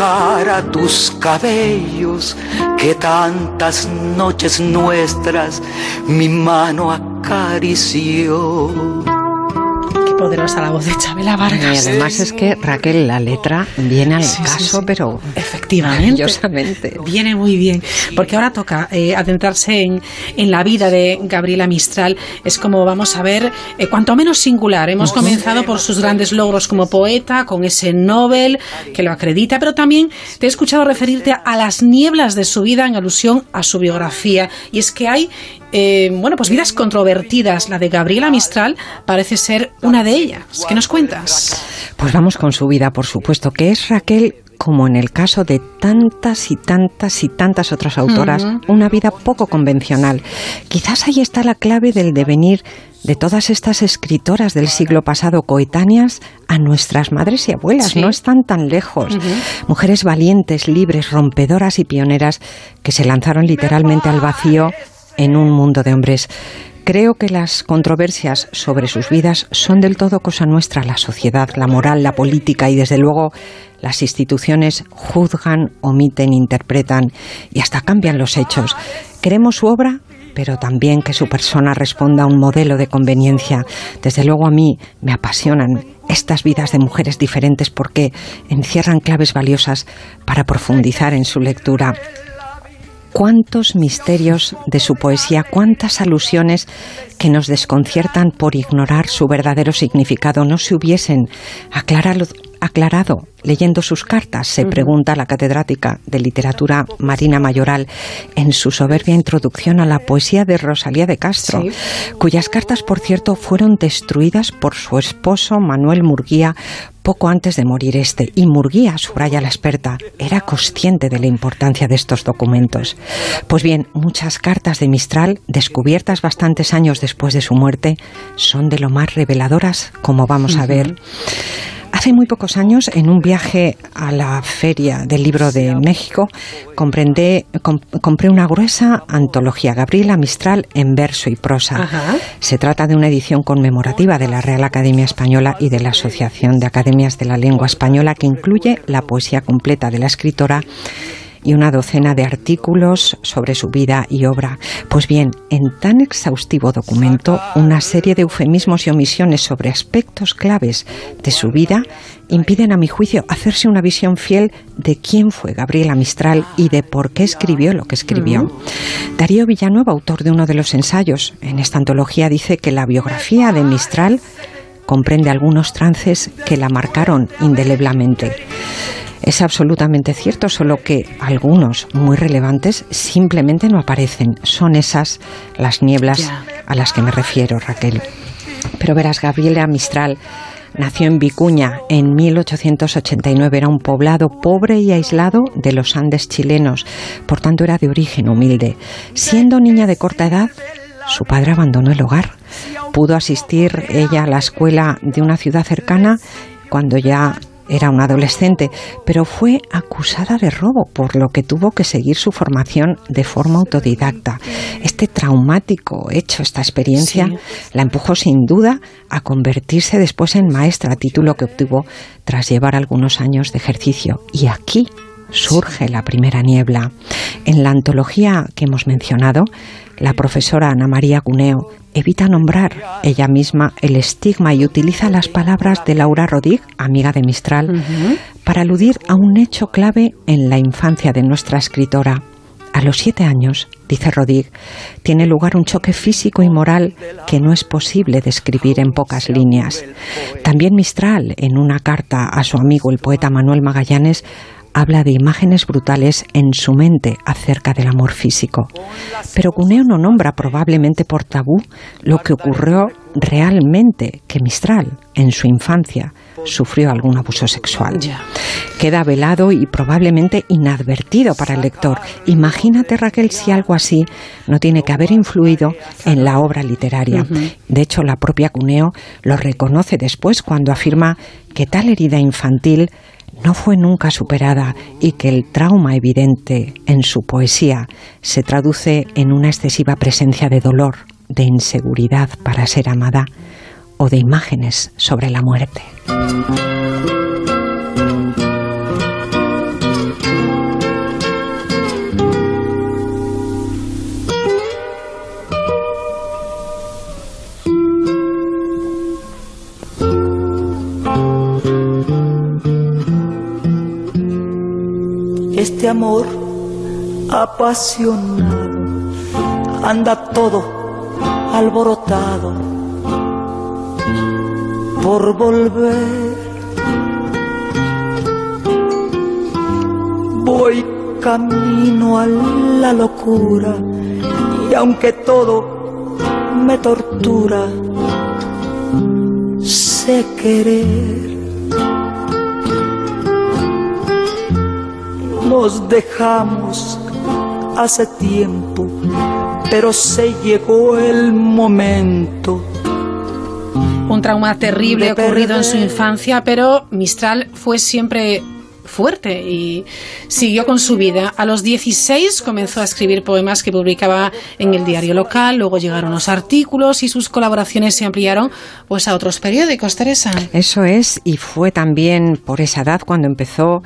cara, tus cabellos, que tantas noches nuestras mi mano acarició poderosa la voz de Chabela Vargas. Y además es que Raquel, la letra viene al caso, pero efectivamente, viene muy bien, porque ahora toca eh, adentrarse en, en, la vida de Gabriela Mistral. Es como vamos a ver, eh, cuanto menos singular. Hemos comenzado por sus grandes logros como poeta, con ese Nobel que lo acredita, pero también te he escuchado referirte a las nieblas de su vida en alusión a su biografía. Y es que hay eh, bueno, pues vidas controvertidas. La de Gabriela Mistral parece ser una de ellas. ¿Qué nos cuentas? Pues vamos con su vida, por supuesto, que es Raquel como en el caso de tantas y tantas y tantas otras autoras, una vida poco convencional. Quizás ahí está la clave del devenir de todas estas escritoras del siglo pasado coetáneas a nuestras madres y abuelas. No están tan lejos. Mujeres valientes, libres, rompedoras y pioneras que se lanzaron literalmente al vacío en un mundo de hombres. Creo que las controversias sobre sus vidas son del todo cosa nuestra. La sociedad, la moral, la política y desde luego las instituciones juzgan, omiten, interpretan y hasta cambian los hechos. Queremos su obra, pero también que su persona responda a un modelo de conveniencia. Desde luego a mí me apasionan estas vidas de mujeres diferentes porque encierran claves valiosas para profundizar en su lectura cuántos misterios de su poesía, cuántas alusiones que nos desconciertan por ignorar su verdadero significado. No se hubiesen aclarado, aclarado leyendo sus cartas, se pregunta la catedrática de literatura Marina Mayoral en su soberbia introducción a la poesía de Rosalía de Castro, cuyas cartas, por cierto, fueron destruidas por su esposo Manuel Murguía poco antes de morir este. Y Murguía, subraya la experta, era consciente de la importancia de estos documentos. Pues bien, muchas cartas de Mistral, descubiertas bastantes años después de su muerte, son de lo más reveladoras, como vamos a ver. Hace muy pocos años, en un viaje a la Feria del Libro de México, compré una gruesa antología Gabriela Mistral en verso y prosa. Se trata de una edición conmemorativa de la Real Academia Española y de la Asociación de Academias de la Lengua Española que incluye la poesía completa de la escritora y una docena de artículos sobre su vida y obra. Pues bien, en tan exhaustivo documento, una serie de eufemismos y omisiones sobre aspectos claves de su vida impiden, a mi juicio, hacerse una visión fiel de quién fue Gabriela Mistral y de por qué escribió lo que escribió. Darío Villanueva, autor de uno de los ensayos en esta antología, dice que la biografía de Mistral comprende algunos trances que la marcaron indeleblemente. Es absolutamente cierto, solo que algunos muy relevantes simplemente no aparecen. Son esas las nieblas a las que me refiero, Raquel. Pero verás, Gabriela Mistral nació en Vicuña en 1889. Era un poblado pobre y aislado de los Andes chilenos, por tanto era de origen humilde. Siendo niña de corta edad, su padre abandonó el hogar. Pudo asistir ella a la escuela de una ciudad cercana cuando ya era una adolescente, pero fue acusada de robo, por lo que tuvo que seguir su formación de forma autodidacta. Este traumático hecho, esta experiencia, la empujó sin duda a convertirse después en maestra, título que obtuvo tras llevar algunos años de ejercicio. Y aquí surge la primera niebla. En la antología que hemos mencionado, la profesora Ana María Cuneo evita nombrar ella misma el estigma y utiliza las palabras de Laura Rodig, amiga de Mistral, para aludir a un hecho clave en la infancia de nuestra escritora. A los siete años, dice Rodig, tiene lugar un choque físico y moral que no es posible describir en pocas líneas. También Mistral, en una carta a su amigo el poeta Manuel Magallanes, habla de imágenes brutales en su mente acerca del amor físico. Pero Cuneo no nombra probablemente por tabú lo que ocurrió realmente, que Mistral, en su infancia, sufrió algún abuso sexual. Queda velado y probablemente inadvertido para el lector. Imagínate, Raquel, si algo así no tiene que haber influido en la obra literaria. De hecho, la propia Cuneo lo reconoce después cuando afirma que tal herida infantil no fue nunca superada y que el trauma evidente en su poesía se traduce en una excesiva presencia de dolor, de inseguridad para ser amada o de imágenes sobre la muerte. Este amor apasionado anda todo alborotado por volver. Voy camino a la locura y aunque todo me tortura, sé querer nos dejamos hace tiempo, pero se llegó el momento. Un trauma terrible ocurrido en su infancia, pero Mistral fue siempre fuerte y siguió con su vida. A los 16 comenzó a escribir poemas que publicaba en el diario local, luego llegaron los artículos y sus colaboraciones se ampliaron pues a otros periódicos, Teresa. Eso es, y fue también por esa edad cuando empezó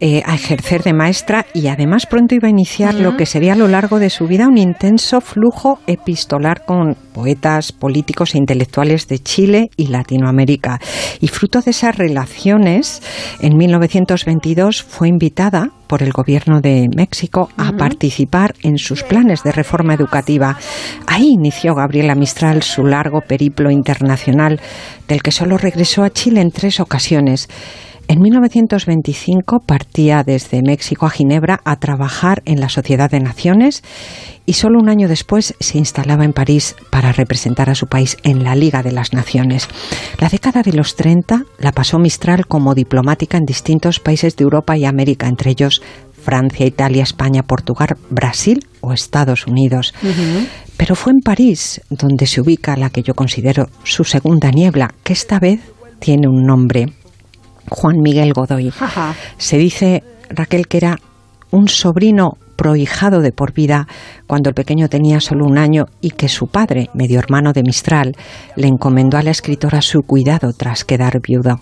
eh, a ejercer de maestra y además pronto iba a iniciar lo que sería a lo largo de su vida un intenso flujo epistolar con poetas, políticos e intelectuales de Chile y Latinoamérica. Y fruto de esas relaciones, en 1922 fue invitada por el gobierno de México a participar en sus planes de reforma educativa. Ahí inició Gabriela Mistral su largo periplo internacional, del que solo regresó a Chile en tres ocasiones. En 1925 partía desde México a Ginebra a trabajar en la Sociedad de Naciones y solo un año después se instalaba en París para representar a su país en la Liga de las Naciones. La década de los 30 la pasó Mistral como diplomática en distintos países de Europa y América, entre ellos Francia, Italia, España, Portugal, Brasil o Estados Unidos. Pero fue en París donde se ubica la que yo considero su segunda niebla, que esta vez tiene un nombre Juan Miguel Godoy. Se dice, Raquel, que era un sobrino prohijado de por vida cuando el pequeño tenía solo un año y que su padre, medio hermano de Mistral, le encomendó a la escritora su cuidado tras quedar viudo.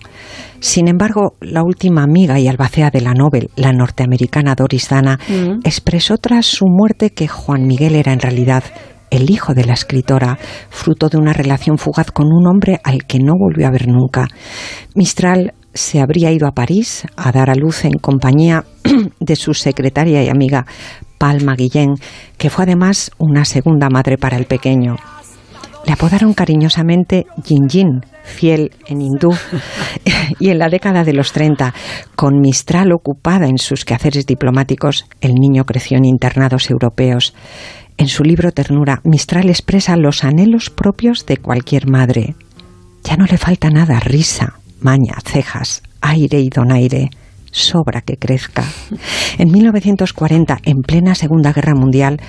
Sin embargo, la última amiga y albacea de la Nobel, la norteamericana Doris Dana, mm. expresó tras su muerte que Juan Miguel era en realidad el hijo de la escritora, fruto de una relación fugaz con un hombre al que no volvió a ver nunca. Mistral se habría ido a París a dar a luz en compañía *clears throat* de su secretaria y amiga Palma Guillén, que fue además una segunda madre para el pequeño. Le apodaron cariñosamente Yin fiel en hindú, *laughs* y en la década de los 30, con Mistral ocupada en sus quehaceres diplomáticos, el niño creció en internados europeos. En su libro Ternura, Mistral expresa los anhelos propios de cualquier madre. Ya no le falta nada, risa, maña, cejas, aire y donaire, sobra que crezca. En 1940, en plena Segunda Guerra Mundial,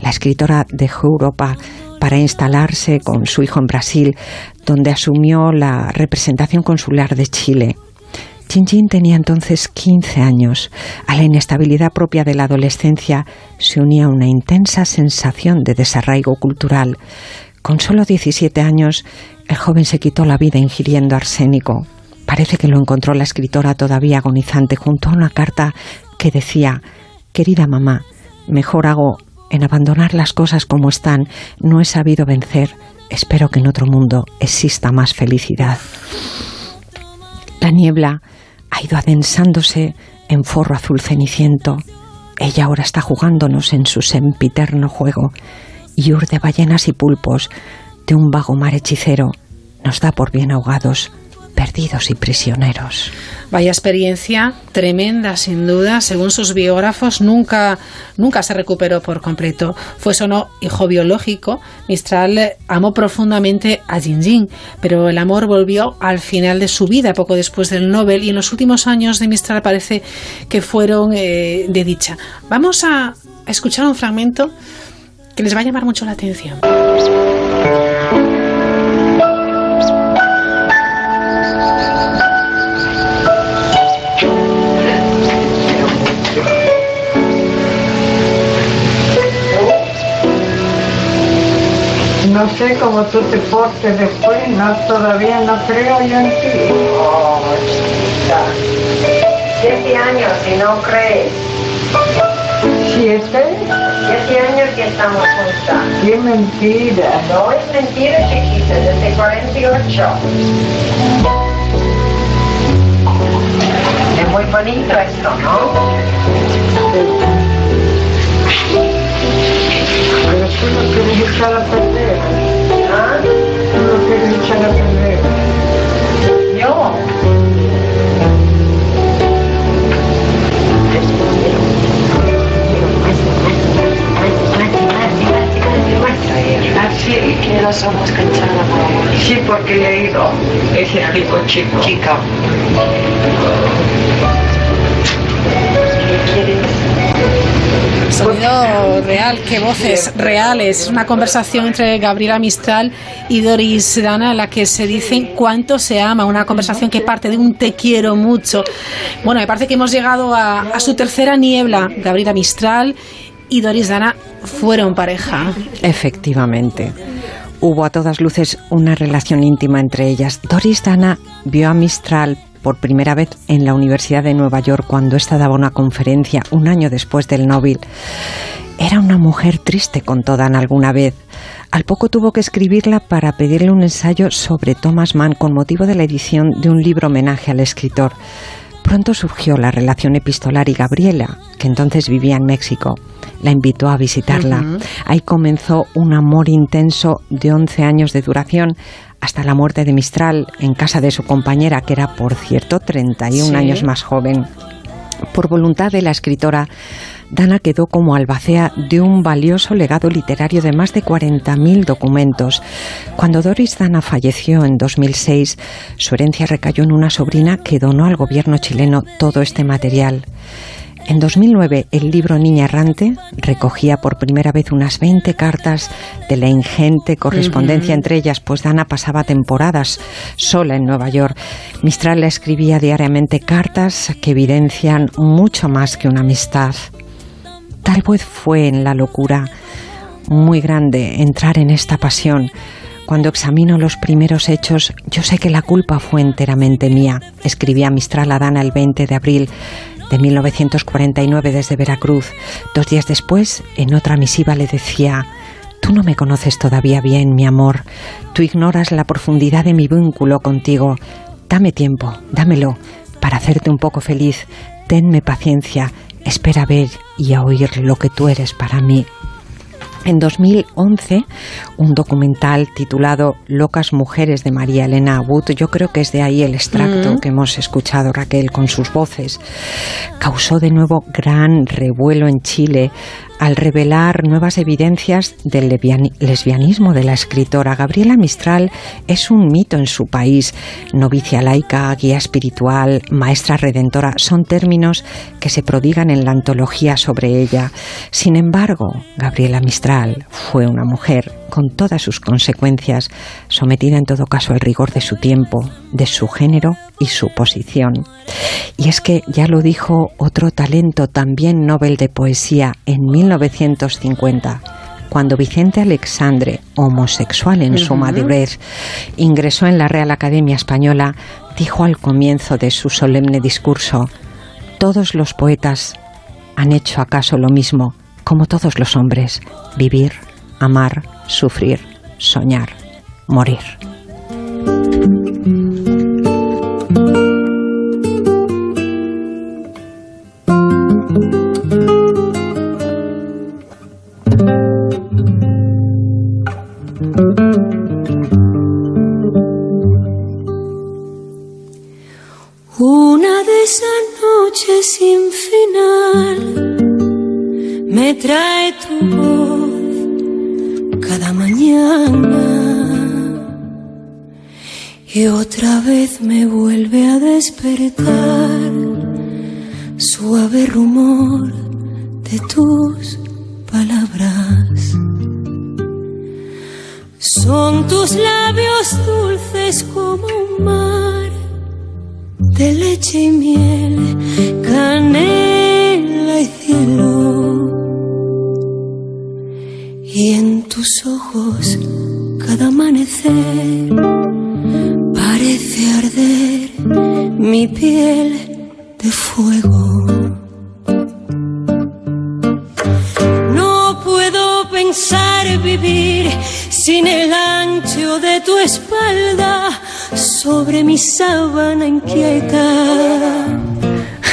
la escritora dejó Europa para instalarse con su hijo en Brasil, donde asumió la representación consular de Chile. Chin tenía entonces 15 años. A la inestabilidad propia de la adolescencia se unía una intensa sensación de desarraigo cultural. Con solo 17 años, el joven se quitó la vida ingiriendo arsénico. Parece que lo encontró la escritora todavía agonizante junto a una carta que decía, Querida mamá, mejor hago en abandonar las cosas como están. No he sabido vencer. Espero que en otro mundo exista más felicidad. La niebla ha ido adensándose en forro azul ceniciento. Ella ahora está jugándonos en su sempiterno juego y urde ballenas y pulpos de un vago mar hechicero nos da por bien ahogados perdidos y prisioneros. Vaya experiencia tremenda, sin duda. Según sus biógrafos, nunca, nunca se recuperó por completo. Fue no hijo biológico. Mistral amó profundamente a Jinjin, pero el amor volvió al final de su vida, poco después del Nobel, y en los últimos años de Mistral parece que fueron eh, de dicha. Vamos a escuchar un fragmento que les va a llamar mucho la atención. No sé cómo tú te portes después, no, todavía no creo yo en ti. Oh, Siete años y no crees. ¿Siete? Siete años que estamos juntas. ¡Qué mentira! No es mentira, chiquita, desde 48. Es muy bonito esto, ¿no? Tú no quieres echar a. ¿Ah? Tú no quieres echar a. Así que ojos cansados. Sí, porque le he ido ese tipo chico. Chica. Sonido real, qué voces reales. Es una conversación entre Gabriela Mistral y Doris Dana en la que se dicen cuánto se ama. Una conversación que parte de un te quiero mucho. Bueno, me parece que hemos llegado a, a su tercera niebla. Gabriela Mistral y Doris Dana fueron pareja. Efectivamente. Hubo a todas luces una relación íntima entre ellas. Doris Dana vio a Mistral por primera vez en la Universidad de Nueva York cuando ésta daba una conferencia un año después del Nobel. Era una mujer triste con Dana alguna vez. Al poco tuvo que escribirla para pedirle un ensayo sobre Thomas Mann con motivo de la edición de un libro homenaje al escritor. Pronto surgió la relación epistolar y Gabriela, que entonces vivía en México, la invitó a visitarla. Ahí comenzó un amor intenso de 11 años de duración hasta la muerte de Mistral en casa de su compañera, que era, por cierto, 31 Sí. años más joven. Por voluntad de la escritora, Dana quedó como albacea de un valioso legado literario de más de 40.000 documentos. Cuando Doris Dana falleció en 2006, su herencia recayó en una sobrina que donó al gobierno chileno todo este material. En 2009, el libro Niña Errante recogía por primera vez unas 20 cartas de la ingente correspondencia entre ellas, pues Dana pasaba temporadas sola en Nueva York. Mistral le escribía diariamente cartas que evidencian mucho más que una amistad. Tal vez fue en la locura muy grande entrar en esta pasión. Cuando examino los primeros hechos, yo sé que la culpa fue enteramente mía, escribía Mistral a Dana el 20 de abril de 1949 desde Veracruz. Dos días después, en otra misiva le decía, Tú no me conoces todavía bien, mi amor. Tú ignoras la profundidad de mi vínculo contigo. Dame tiempo, dámelo, para hacerte un poco feliz. Tenme paciencia, espera a ver y a oír lo que tú eres para mí. En 2011, un documental titulado Locas Mujeres de María Elena Wood, yo creo que es de ahí el extracto Mm. que hemos escuchado, Raquel, con sus voces, causó de nuevo gran revuelo en Chile al revelar nuevas evidencias del lesbianismo de la escritora. Gabriela Mistral es un mito en su país. Novicia laica, guía espiritual, maestra redentora, son términos que se prodigan en la antología sobre ella. Sin embargo, Gabriela Mistral. Fue una mujer con todas sus consecuencias, sometida en todo caso al rigor de su tiempo, de su género y su posición. Y es que ya lo dijo otro talento también Nobel de Poesía en 1950 cuando Vicente Alexandre, homosexual en su madurez, ingresó en la Real Academia Española, dijo al comienzo de su solemne discurso, todos los poetas han hecho acaso lo mismo, como todos los hombres, vivir, amar, sufrir, soñar, morir. Esas noches sin final me trae tu voz cada mañana y otra vez me vuelve a despertar suave rumor de tus palabras. Son tus labios dulces como un mar de leche y miel, canela y cielo. Y en tus ojos cada amanecer parece arder mi piel de fuego. No puedo pensar vivir sin el ancho de tu espalda sobre mi sábana inquieta.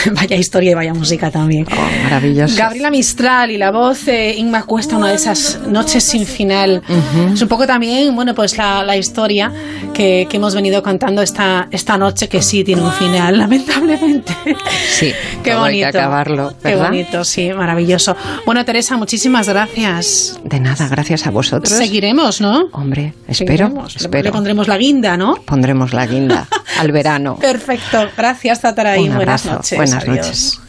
*laughs* Vaya historia y vaya música también. maravilloso. Gabriela Mistral y la voz de Inma Cuesta, una de esas noches sin final. Es un poco también, bueno, pues la, la historia que, que hemos venido contando esta, esta noche, que sí tiene un final, *laughs* lamentablemente. Sí, *laughs* Qué todo hay bonito. que acabarlo, Qué bonito, sí, maravilloso. Bueno, Teresa, muchísimas gracias. De nada, gracias a vosotros. Seguiremos, ¿no? Hombre, espero, Seguiremos. Espero. Le pondremos la guinda, ¿no? Pondremos la guinda *laughs* al verano. Perfecto. Gracias, Tataraí. Un Buenas noches. Buenas Adiós.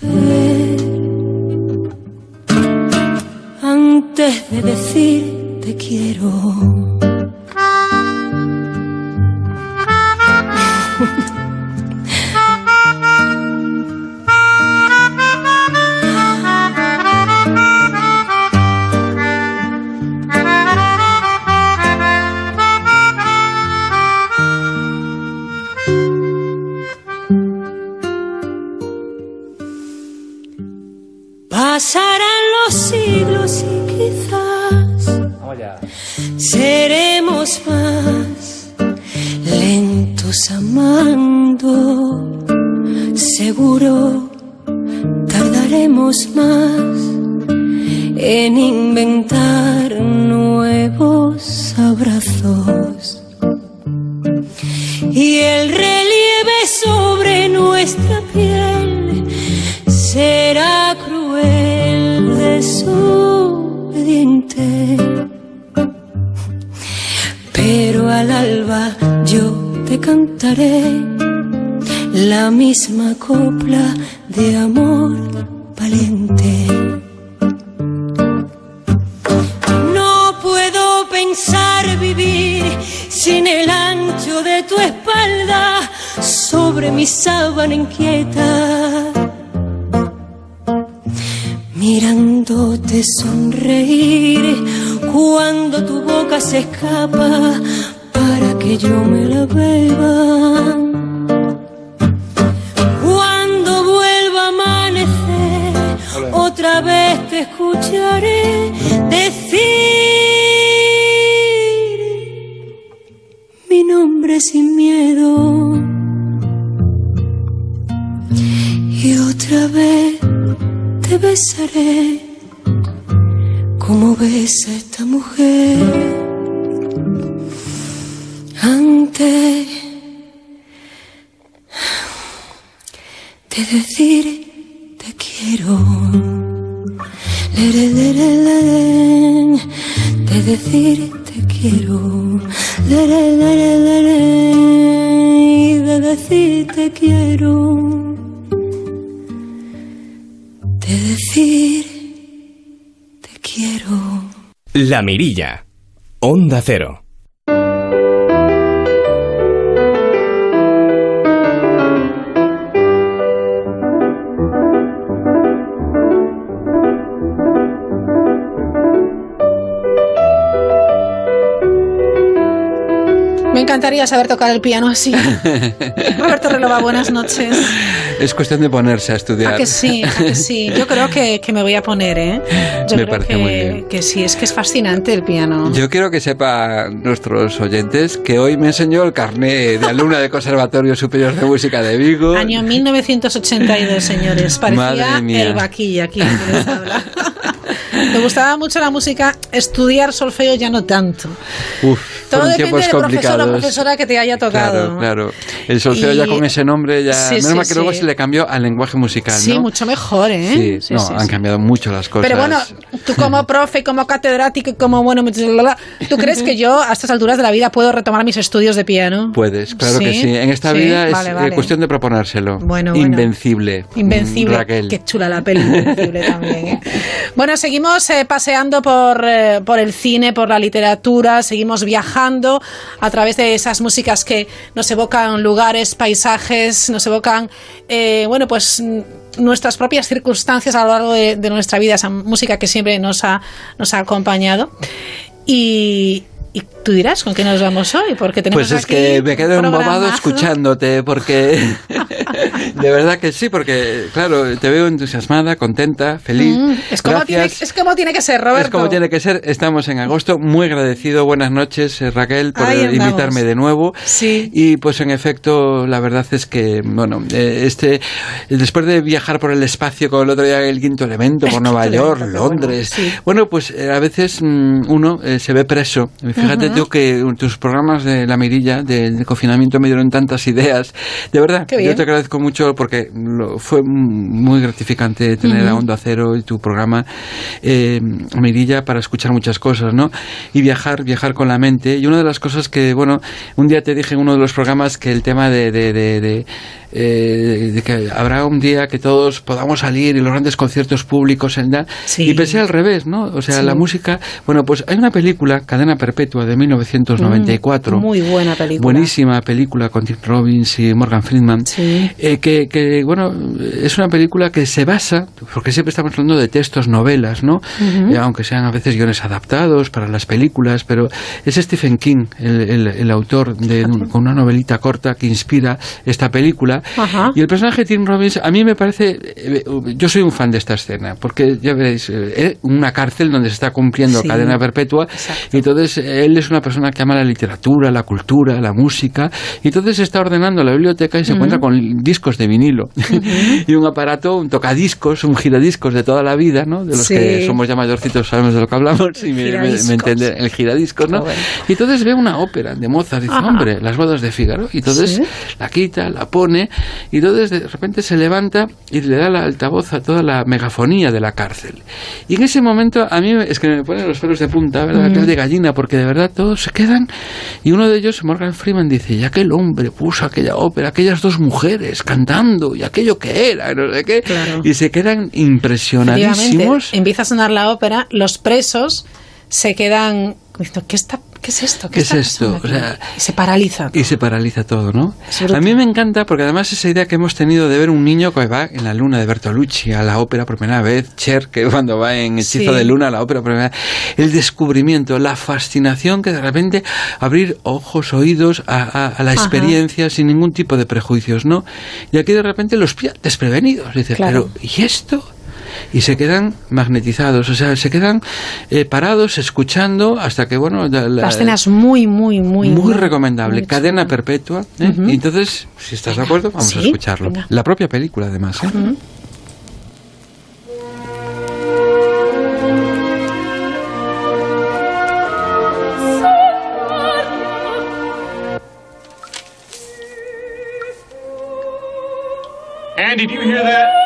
Antes de decir te quiero. Pasarán los siglos y quizás seremos más lentos amando. Seguro tardaremos más en inventar nuevos abrazos. Y el relieve sobre nuestra piel será cruel, desobediente. Pero al alba yo te cantaré la misma copla de amor valiente. No puedo pensar vivir sin el ancho de tu espalda sobre mi sábana inquieta. Mirándote sonreír cuando tu boca se escapa para que yo me la beba. Cuando vuelva a amanecer, otra vez te escucharé decir mi nombre sin miedo. Y otra vez te besaré como besa esta mujer. Antes de decir te quiero. De decir te quiero. De decir te quiero. Decir te quiero. La Mirilla. Onda Cero. Me encantaría saber tocar el piano así. *laughs* Roberto Relova, buenas noches. Es cuestión de ponerse a estudiar. ¿A que sí? ¿A que sí? Yo creo que, que me voy a poner, ¿eh? Yo Me creo parece que, muy bien. que sí, es que es fascinante el piano. Yo quiero que sepan nuestros oyentes que hoy me enseñó el carnet de alumna del Conservatorio Superior de Música de Vigo. Año 1982, señores. Parecía el vaquilla aquí. que les habla. Me gustaba mucho la música, estudiar solfeo ya no tanto. Uf, Todo depende del profesor o profesora que te haya tocado. Claro, claro. El solfeo Y- ya con ese nombre ya... Sí, menos sí, mal que luego se le cambió al lenguaje musical, Sí, ¿no? mucho mejor, ¿eh? Sí, no, han cambiado mucho las cosas. Pero bueno, tú como *laughs* profe, como catedrático, como bueno, ¿tú crees que yo a estas alturas de la vida puedo retomar mis estudios de piano? Puedes, claro que ¿Sí? En esta vida es vale, eh, vale. cuestión de proponérselo. Bueno, bueno. Invencible. Invencible. Mm, Raquel. Qué chula la peli, Invencible *laughs* también. ¿eh? Bueno, seguimos eh, paseando por, eh, por el cine, por la literatura, seguimos viajando a través de esas músicas que nos evocan lugares, paisajes, nos evocan, eh, bueno, pues mm, nuestras propias circunstancias a lo largo de, de nuestra vida, esa música que siempre nos ha, nos ha acompañado. Y, y tú dirás con qué nos vamos hoy, porque tenemos Pues es aquí que me quedo embobado escuchándote, porque *laughs* de verdad que sí, porque claro, te veo entusiasmada, contenta, feliz. Mm, es, como tiene, es como tiene que ser, Roberto. Es como tiene que ser. Estamos en agosto. Muy agradecido. Buenas noches, eh, Raquel, por Ahí eh, andamos. invitarme de nuevo. Sí. Y pues en efecto, la verdad es que, bueno, eh, este, después de viajar por el espacio con el otro día el quinto elemento, por *laughs* Nueva quinto York, qué bueno, Londres. sí. Bueno, pues eh, a veces mm, uno se ve preso. Fíjate Ujú. tú que tus programas de la mirilla, de, de confinamiento, me dieron tantas ideas. De verdad, yo te agradezco mucho porque lo- fue muy gratificante tener a. Onda Cero y tu programa eh, Mirilla para escuchar muchas cosas, ¿no? Y viajar, viajar con la mente. Y una de las cosas que, bueno, un día te dije en uno de los programas que el tema de, de, eh, de que habrá un día que todos podamos salir y los grandes conciertos públicos en la- y pensé al revés, ¿no? O sea, Sí. la música, bueno, pues hay una película, Cadena Perpetua de 1994. Mm, Muy buena película. Buenísima película con Tim Robbins y Morgan Freeman. Eh, que, que, bueno, es una película que se basa, porque siempre estamos hablando de textos, novelas, ¿no? Eh, aunque sean a veces guiones adaptados para las películas, pero es Stephen King, el, el- el autor de un- con una novelita corta que inspira esta película. Ajá. Y el personaje de Tim Robbins, a mí me parece, eh, yo soy un fan de esta escena, porque ya veréis, eh, una cárcel donde se está cumpliendo Sí. cadena perpetua, y entonces eh, él es una persona que ama la literatura, la cultura, la música, y entonces está ordenando la biblioteca y se encuentra con discos de vinilo *laughs* y un aparato, un tocadiscos, un giradiscos de toda la vida, ¿no? De los Sí. que somos ya mayorcitos sabemos de lo que hablamos y me, me- me entiende el giradiscos, ¿no? Qué bueno. Y entonces ve una ópera de Mozart dice, hombre, las bodas de Fígaro, y entonces Sí. la quita, la pone, y entonces de repente se levanta y le da la altavoz a toda la megafonía de la cárcel. Y en ese momento a mí es que me ponen los pelos de punta, ¿verdad? Mm. De gallina, porque de verdad todos se quedan. Y uno de ellos, Morgan Freeman, dice, y aquel hombre puso aquella ópera, aquellas dos mujeres cantando, y aquello que era, no sé qué. Claro. Y se quedan impresionadísimos. empieza a sonar la ópera, los presos se quedan diciendo, ¿qué, está, qué es esto? ¿Qué es esto? pasando O aquí?". sea, y se paraliza. Y se paraliza todo, ¿no? A mí me encanta porque además esa idea que hemos tenido de ver un niño que va en la luna de Bertolucci a la ópera por primera vez, Cher, que cuando va en Hechizo Sí. de Luna a la ópera por primera vez, el descubrimiento, la fascinación que de repente abrir ojos, oídos a, a- a la Ajá. experiencia sin ningún tipo de prejuicios, ¿no? Y aquí de repente los pilla desprevenidos. Dice, Claro. pero ¿y esto? Y se quedan magnetizados, o sea, se quedan eh, parados escuchando hasta que, bueno, la, la- La escena es muy, muy, muy... muy recomendable, muy cadena perpetua. ¿eh? Y entonces, si estás de acuerdo, vamos a escucharlo. venga. La propia película, además. ¿eh? Ujú. Andy, do you hear that?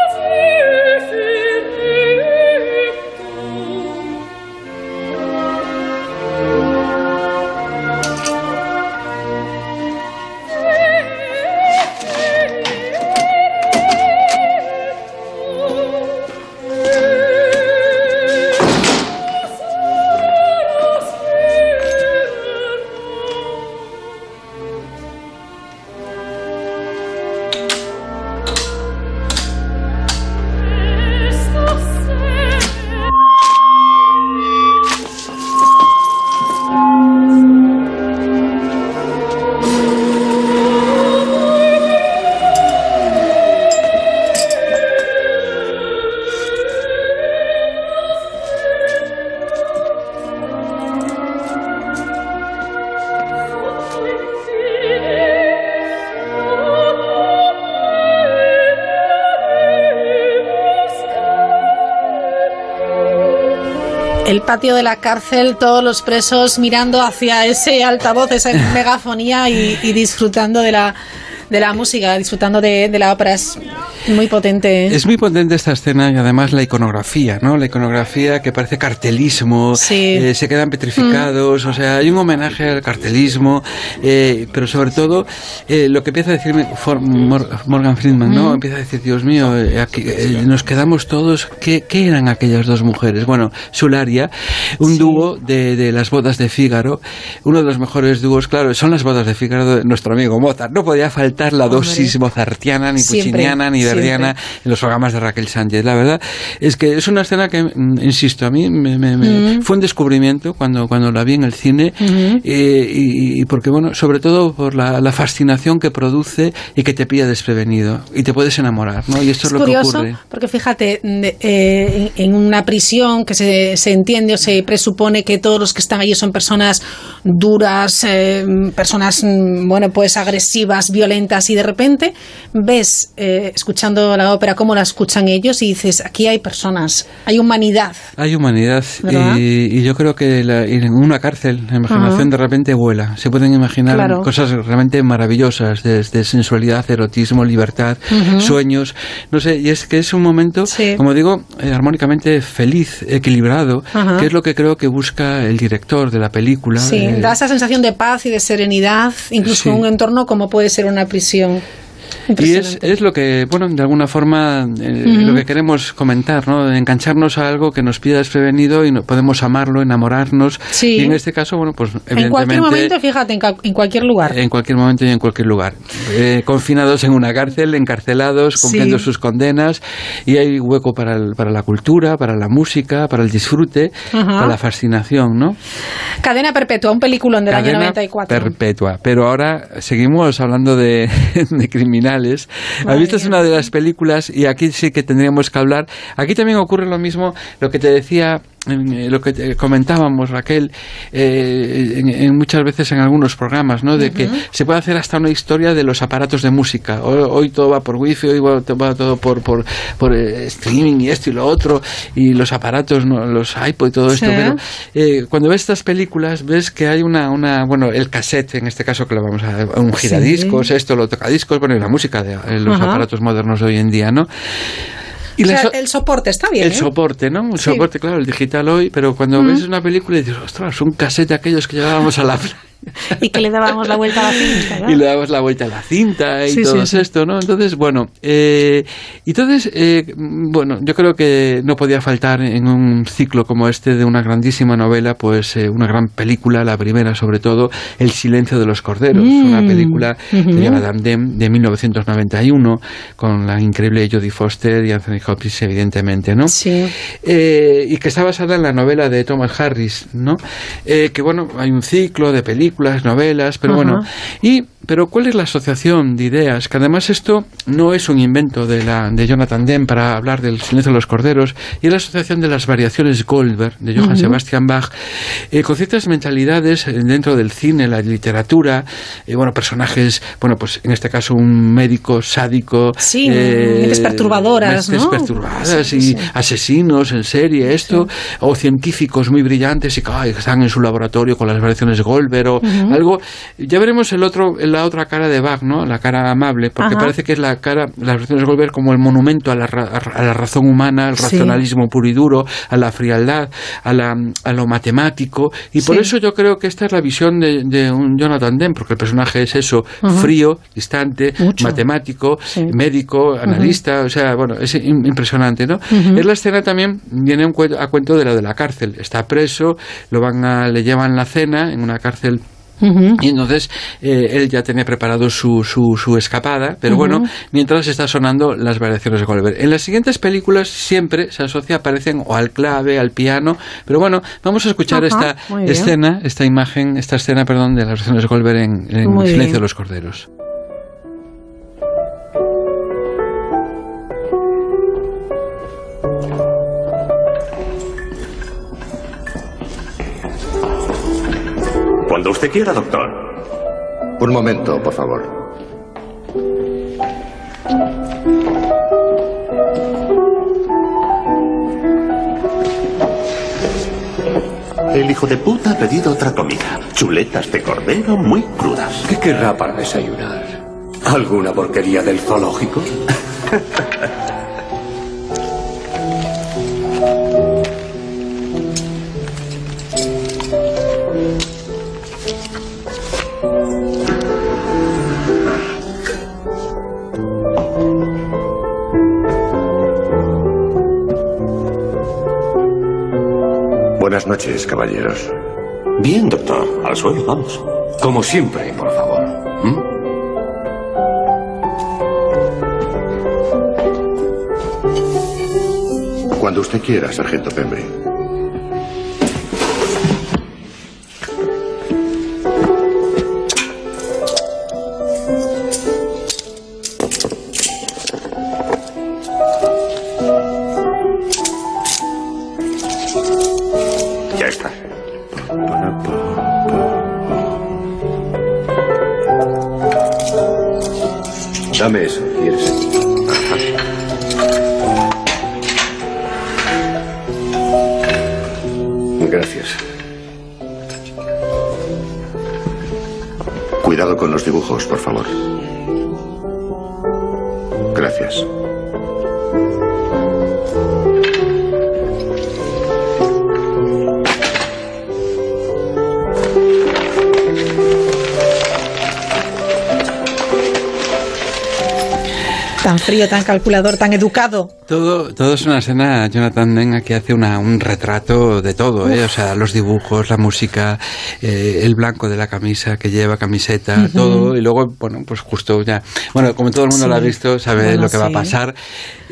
Patio de la cárcel, todos los presos mirando hacia ese altavoz, esa *laughs* megafonía y, y disfrutando de la de la música, disfrutando de, de la ópera. Muy potente. Es muy potente esta escena y además la iconografía, ¿no? La iconografía que parece cartelismo, eh, se quedan petrificados, o sea, hay un homenaje al cartelismo, eh, pero sobre todo eh, lo que empieza a decirme Morgan Friedman, ¿no? Empieza a decir, Dios mío, eh, aquí, eh, nos quedamos todos, ¿qué, qué eran aquellas dos mujeres? Bueno, Sularia, un dúo de, de las bodas de Fígaro, uno de los mejores dúos, claro, son las bodas de Fígaro de nuestro amigo Mozart, no podía faltar la dosis mozartiana, ni pucciniana, ni siempre. en los programas de Raquel Sánchez. La verdad es que es una escena que, mm, insisto, a mí me, me- me- Mm. fue un descubrimiento cuando, cuando la vi en el cine Ujú. eh, y, y porque, bueno, sobre todo por la, la fascinación que produce y que te pilla desprevenido y te puedes enamorar, ¿no? Y esto es, Es lo curioso que ocurre. porque fíjate, de- eh, en, una prisión que se, se entiende o se presupone que todos los que están allí son personas duras, eh, personas, mm, bueno, pues agresivas, violentas y de repente ves, eh, escuchando la ópera, cómo la escuchan ellos y dices, aquí hay personas, hay humanidad. Hay humanidad y, y yo creo que la- en una cárcel la imaginación Ajá. de repente vuela. Se pueden imaginar Claro. cosas realmente maravillosas, desde sensualidad, erotismo, libertad, Ujú. sueños. No sé, y es que es un momento, como digo, eh, armónicamente feliz, equilibrado, Ajá. que es lo que creo que busca el director de la película. Sí, eh, da esa sensación de paz y de serenidad, incluso Sí. en un entorno como puede ser una prisión. Y es, es lo que, bueno, de alguna forma, eh, Ujú. lo que queremos comentar, ¿no? Engancharnos a algo que nos pida desprevenido y no, podemos amarlo, enamorarnos. Sí. Y en este caso, bueno, pues En evidentemente... cualquier momento, fíjate, en, en cualquier lugar. En cualquier momento y en cualquier lugar. Eh, confinados en una cárcel, encarcelados, cumpliendo Sí. sus condenas. Y hay hueco para, el- para la cultura, para la música, para el disfrute, Ajá. para la fascinación, ¿no? Cadena Perpetua, un película del año Cadena 94. Perpetua. Pero ahora seguimos hablando de, *laughs* de criminales. ¿Has visto? Es una de las películas y aquí sí que tendríamos que hablar. Aquí también ocurre lo mismo, lo que te decía. Eh, lo que te comentábamos Raquel eh, en, en muchas veces en algunos programas no de que se puede hacer hasta una historia de los aparatos de música hoy, hoy todo va por wifi hoy va, va todo por por, por eh, streaming y esto y lo otro y los aparatos ¿no? los iPod y todo esto Sí. pero eh, cuando ves estas películas ves que hay una, una bueno el cassette en este caso que lo vamos a un Sí. giradiscos esto lo tocadiscos bueno y la música de eh, los aparatos modernos de hoy en día no y O sea, so- el soporte está bien. el ¿eh? soporte, ¿no? El Sí. soporte, claro, el digital hoy, pero cuando Mm. ves una película y dices, ostras, un cassette de aquellos que llevábamos a la *laughs* *laughs* Y que le dábamos la vuelta a la cinta. ¿no? y le damos la vuelta a la cinta y Sí, todo sí, esto, ¿no? Entonces, bueno, eh, entonces, eh, bueno, yo creo que no podía faltar en un ciclo como este de una grandísima novela, pues eh, una gran película, la primera sobre todo, El silencio de los corderos, Mm. una película Ujú. de Jonathan Demme de 1991 con la increíble Jodie Foster y Anthony Hopkins, evidentemente, ¿no? Sí. Eh, y que está basada en la novela de Thomas Harris, ¿no? Eh, que bueno, hay un ciclo de películas, novelas, pero bueno, y pero ¿cuál es la asociación de ideas? Que además esto no es un invento de la de Jonathan Demme para hablar del silencio de los corderos, y es la asociación de las variaciones Goldberg de Johann Ujú. Sebastian Bach, eh, con ciertas mentalidades eh, dentro del cine, la literatura, eh, bueno, personajes, bueno, pues en este caso un médico sádico, Sí, mentes perturbadoras, mentes ¿no? perturbadas Sí, y sí. asesinos en serie, esto, o científicos muy brillantes y que están en su laboratorio con las variaciones Goldberg o Ujú. algo. Ya veremos el otro, la otra cara de Bach, ¿no? La cara amable, porque Ajá. parece que es la cara, las variaciones Goldberg como el monumento a la, a la razón humana, al Sí. racionalismo puro y duro, a la frialdad, a, la, a lo matemático. Y por Sí. eso yo creo que esta es la visión de, de un Jonathan Demme, porque el personaje es eso, frío, distante, Mucho. matemático, Sí. médico, analista, o sea, bueno, es im- impresionante, ¿no? Es la escena también viene un a cuento de la de la cárcel. Está preso, lo van a, le llevan la cena en una cárcel Y entonces eh, él ya tenía preparado su, su, su escapada, pero bueno, mientras está sonando las variaciones de Goldberg. En las siguientes películas siempre se asocia, aparecen o al clave, al piano, pero bueno, vamos a escuchar esta escena, esta imagen, esta escena, perdón, de las variaciones de Goldberg en, en Silencio bien. de los Corderos. Cuando usted quiera, doctor. Un momento, por favor. El hijo de puta ha pedido otra comida. Chuletas de cordero muy crudas. ¿Qué querrá para desayunar? ¿Alguna porquería del zoológico? *laughs* Buenas noches, caballeros. Bien, doctor. Al suelo, vamos. Como siempre, por favor. ¿Mm? Cuando usted quiera, sargento Pembry. Frío, tan calculador, tan educado. Todo, todo es una escena, Jonathan Denga, que hace una, un retrato de todo, ¿eh? o sea, los dibujos, la música, eh, el blanco de la camisa que lleva, camiseta, todo, y luego, bueno, pues justo ya, bueno, como todo el mundo Sí. lo ha visto, sabe Bueno, lo que va a pasar,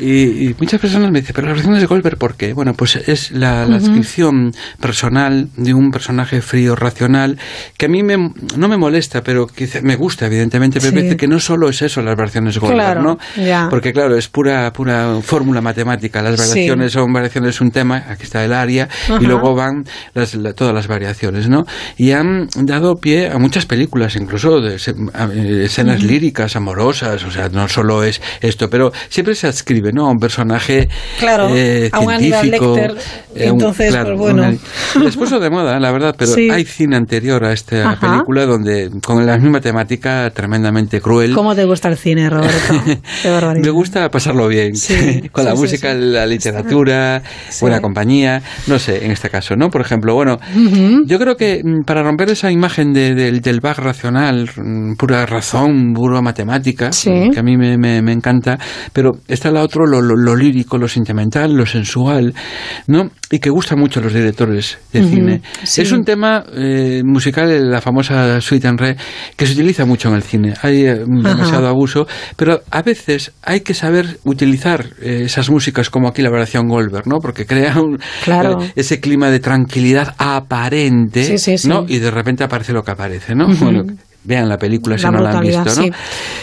y, y muchas personas me dicen, pero las versiones de Goldberg, ¿por qué? Bueno, pues es la, descripción personal de un personaje frío, racional, que a mí me, no me molesta, pero quizá me gusta, evidentemente, pero Sí. que no solo es eso las versiones Goldberg, Claro, ¿no? ya. Porque claro, es pura pura fórmula matemática. Las Sí. variaciones son variaciones un tema, aquí está el área, Ajá. y luego van las, la- todas las variaciones, ¿no? Y han dado pie a muchas películas, incluso de eh, escenas Ujú. líricas, amorosas, o sea, no solo es esto, pero siempre se adscribe, ¿no? A un personaje Claro, eh, a científico. Lecter, eh, un- entonces, claro, pues bueno. un- Les puso de moda, la verdad, pero Sí. hay cine anterior a esta Ajá. película donde con la misma temática tremendamente cruel. ¿Cómo te gusta el cine, Roberto? *laughs* Qué barbaridad. Me gusta pasarlo bien, Sí, *laughs* con la sí, sí, música, la literatura, buena compañía, no sé, en este caso, ¿no? Por ejemplo, bueno, Ujú. yo creo que mm, para romper esa imagen de- del- del bug racional, mm, pura razón, pura matemática, que a mí me, me- me encanta, pero está la otro, lo, lo- lo lírico, lo sentimental, lo sensual, ¿no? Y que gusta mucho a los directores de cine. sí. Es un tema eh, musical, la famosa suite en re, que se utiliza mucho en el cine. Hay eh, demasiado abuso, pero a veces hay que saber utilizar eh, esas músicas como aquí la variación Goldberg, ¿no? Porque crea un, Claro. eh, ese clima de tranquilidad aparente, Sí, sí, sí. ¿no? Y de repente aparece lo que aparece, ¿no? Bueno, vean la película si La no la han visto, ¿no? sí.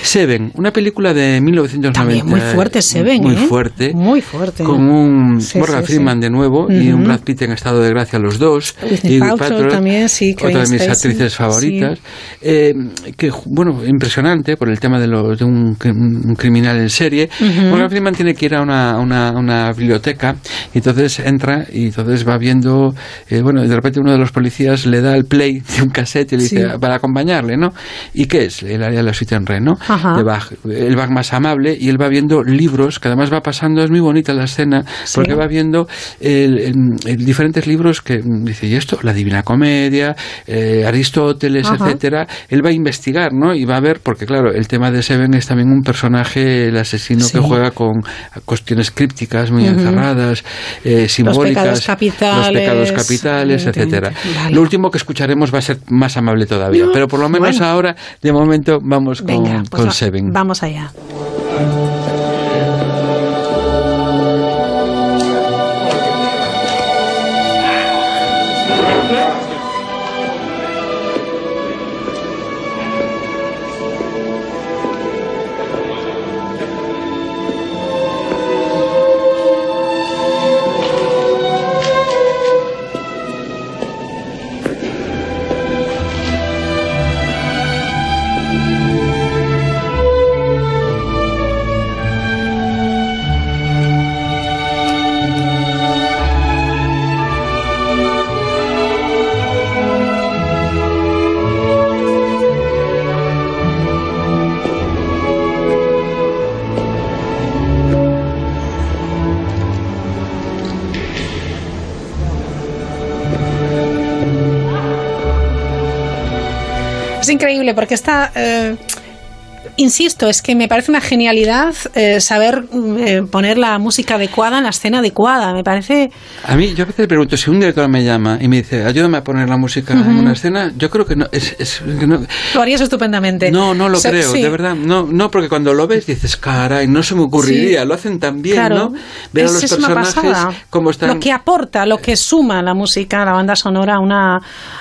Seven, una película de 1990. También muy fuerte Seven, Muy ¿eh? fuerte. Muy fuerte. Con un Sí, Morgan sí, Freeman de nuevo y un. Brad Pitt en estado de gracia los dos. Y Paltrow también, sí, otra de mis actrices favoritas. Eh, que, bueno, impresionante por el tema de, lo, de un, cri- un criminal en serie. Ujú. Morgan Freeman tiene que ir a una, una, una biblioteca y entonces entra y entonces va viendo, eh, bueno, y de repente uno de los policías le da el play de un cassette y le dice, Sí. para acompañarle, ¿no? ¿Y qué es? El área de la suite en re, ¿no? Ajá. De Bach. El Bach más amable y él va viendo libros, que además va pasando, es muy bonita la escena, Sí. porque va viendo el- el- el diferentes libros que dice, ¿y esto? La Divina Comedia, eh, Aristóteles, Ajá. etcétera. Él va a investigar, ¿no? Y va a ver, porque claro, el tema de Seven es también un personaje, el asesino Sí. que juega con cuestiones crípticas muy encerradas, eh, simbólicas, pecados capitales, los pecados capitales, etcétera. Vale. Lo último que escucharemos va a ser más amable todavía, No, pero por lo menos. Ahora, de momento, vamos con, Venga, pues con va- Seven. vamos allá. Increíble porque está... Eh, insisto, es que me parece una genialidad eh, saber eh, poner la música adecuada en la escena adecuada. Me parece. A mí, yo a veces pregunto si un director me llama y me dice, ayúdame a poner la música en una escena, yo creo que no. Es, es- que no Lo harías estupendamente. no, no lo O sea, creo, sí. de verdad. No, no, porque cuando lo ves dices, caray, no se me ocurriría. Sí. Lo hacen tan bien, Claro. ¿no? Ver a los es personajes cómo están. Lo que aporta, lo que suma la música, la banda sonora una,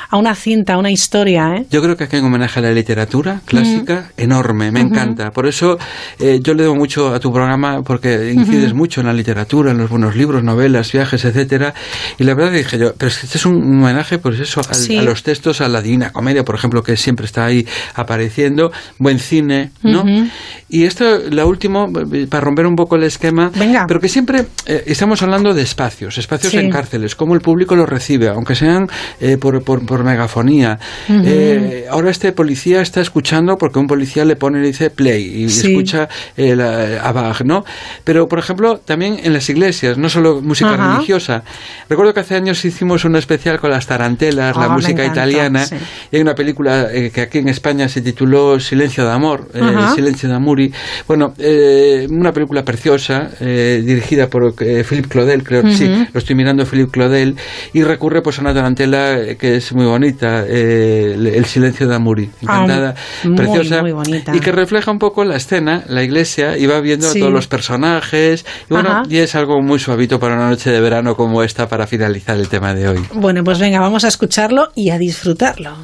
a una cinta, a una historia. ¿eh? Yo creo que aquí hay un homenaje a la literatura clásica enorme, me encanta. Por eso eh, yo le debo mucho a tu programa porque incides mucho en la literatura, en los buenos libros, novelas, viajes, etcétera. Y la verdad dije yo, pero es que este es un homenaje, pues eso, al- Sí. a los textos, a la Divina Comedia, por ejemplo, que siempre está ahí apareciendo, buen cine, ¿no? Y esto, la última, eh, para romper un poco el esquema, pero que siempre eh, estamos hablando de espacios, espacios Sí. en cárceles, cómo el público los recibe, aunque sean eh, por, por, por megafonía. Eh, ahora este policía está escuchando porque un policía le pone, le dice play y Sí. escucha eh, la- a Bach, ¿no? Pero, por ejemplo, también en las iglesias, no solo música Ajá. religiosa. Recuerdo que hace años hicimos un especial con las tarantelas, Ah, la me música encanta, italiana, sí. y hay una película eh, que aquí en España se tituló Silencio de Amor, eh. Silencio de Amuri. Bueno, una película preciosa, dirigida por Philippe Claudel, creo que sí, lo estoy mirando Philippe Claudel, y recurre pues a una tarantela que es muy bonita, eh, el, Silencio de Amuri, encantada, Ah, muy, preciosa, muy bonita. y que refleja un poco la escena, la iglesia, y va viendo Sí. a todos los personajes, y bueno, Ajá. y es algo muy suavito para una noche de verano como esta para finalizar el tema de hoy. Bueno, pues venga, vamos a escucharlo y a disfrutarlo.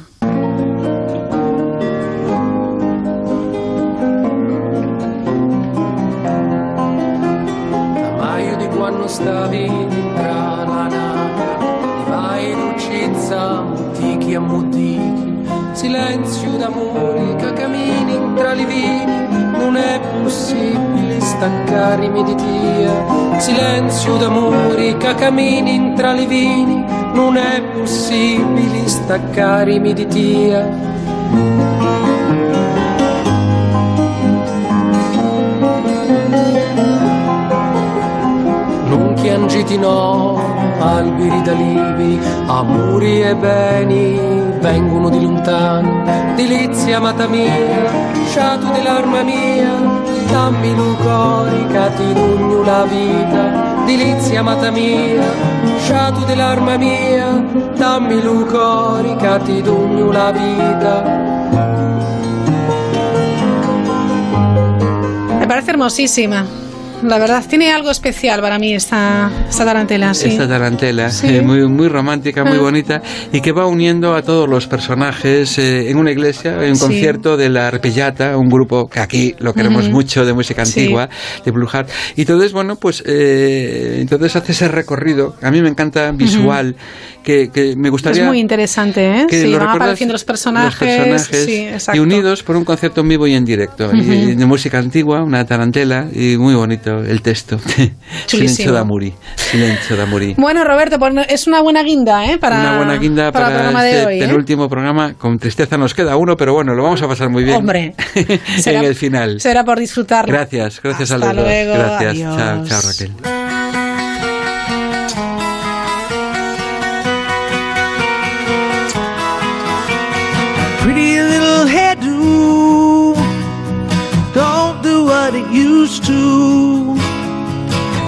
Staccarmi di te. Silenzio d'amore che cammini tra li vini, non è possibile staccarmi di te. non chiangiti no, alberi d'alibi, amori e beni vengono di lontano, delizia amata mia, sciato dell'arma mia, dammi lucori che ti dugno la vita, delizia amata mia, sciato dell'arma mia, dammi lucori che ti dugno la vita. Me parece hermosísima. La verdad, tiene algo especial para mí esta, esta tarantela, sí. Esta tarantela, Sí. eh, muy, muy romántica, muy Ah. bonita, y que va uniendo a todos los personajes eh, en una iglesia, en un Sí. concierto de la Arpellata, un grupo que aquí lo queremos Ujú. mucho de música antigua, de Blue Heart. Y entonces, bueno, pues eh, entonces hace ese recorrido. A mí me encanta visual, que, que me gustaría... Es muy interesante, ¿eh? que Sí, lo van apareciendo los personajes. los personajes sí, exacto. y unidos por un concierto en vivo y en directo y Ujú. de música antigua una tarantela y muy bonito el texto *laughs* Silencio de Amuri Silencio de Amuri Bueno, Roberto, pues es una buena guinda, ¿eh? Para, una buena guinda para, para, el programa este de hoy. ¿eh? penúltimo programa con tristeza nos queda uno pero bueno lo vamos a pasar muy bien Hombre, *laughs* en será- el final será por disfrutarlo. gracias gracias Hasta a los luego, dos gracias adiós. chao chao Raquel used to.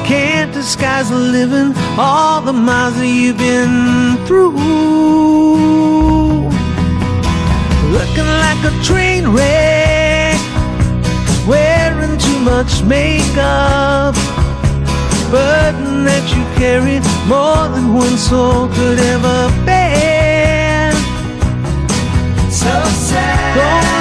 Can't disguise the living, all the miles that you've been through. Looking like a train wreck, wearing too much makeup. Burden that you carry more than one soul could ever bear. So sad. Don't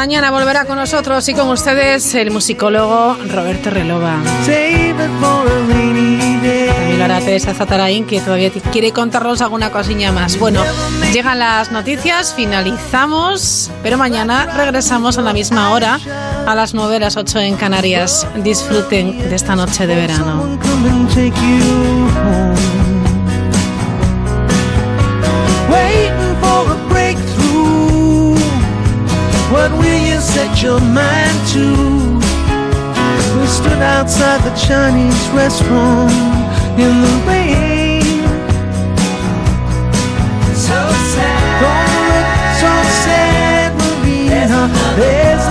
Mañana volverá con nosotros y con ustedes el musicólogo Roberto Relova. Save it for a rainy day. También lo hará Teresa Zatarain, que todavía quiere contarnos alguna cosilla más. Bueno, llegan las noticias, finalizamos, pero mañana regresamos a la misma hora, a las 9, las 8 en Canarias. Disfruten de esta noche de verano. What will you set your mind to? We stood outside the Chinese restaurant in the rain. So sad. Oh, Don't look so sad, Marina. There's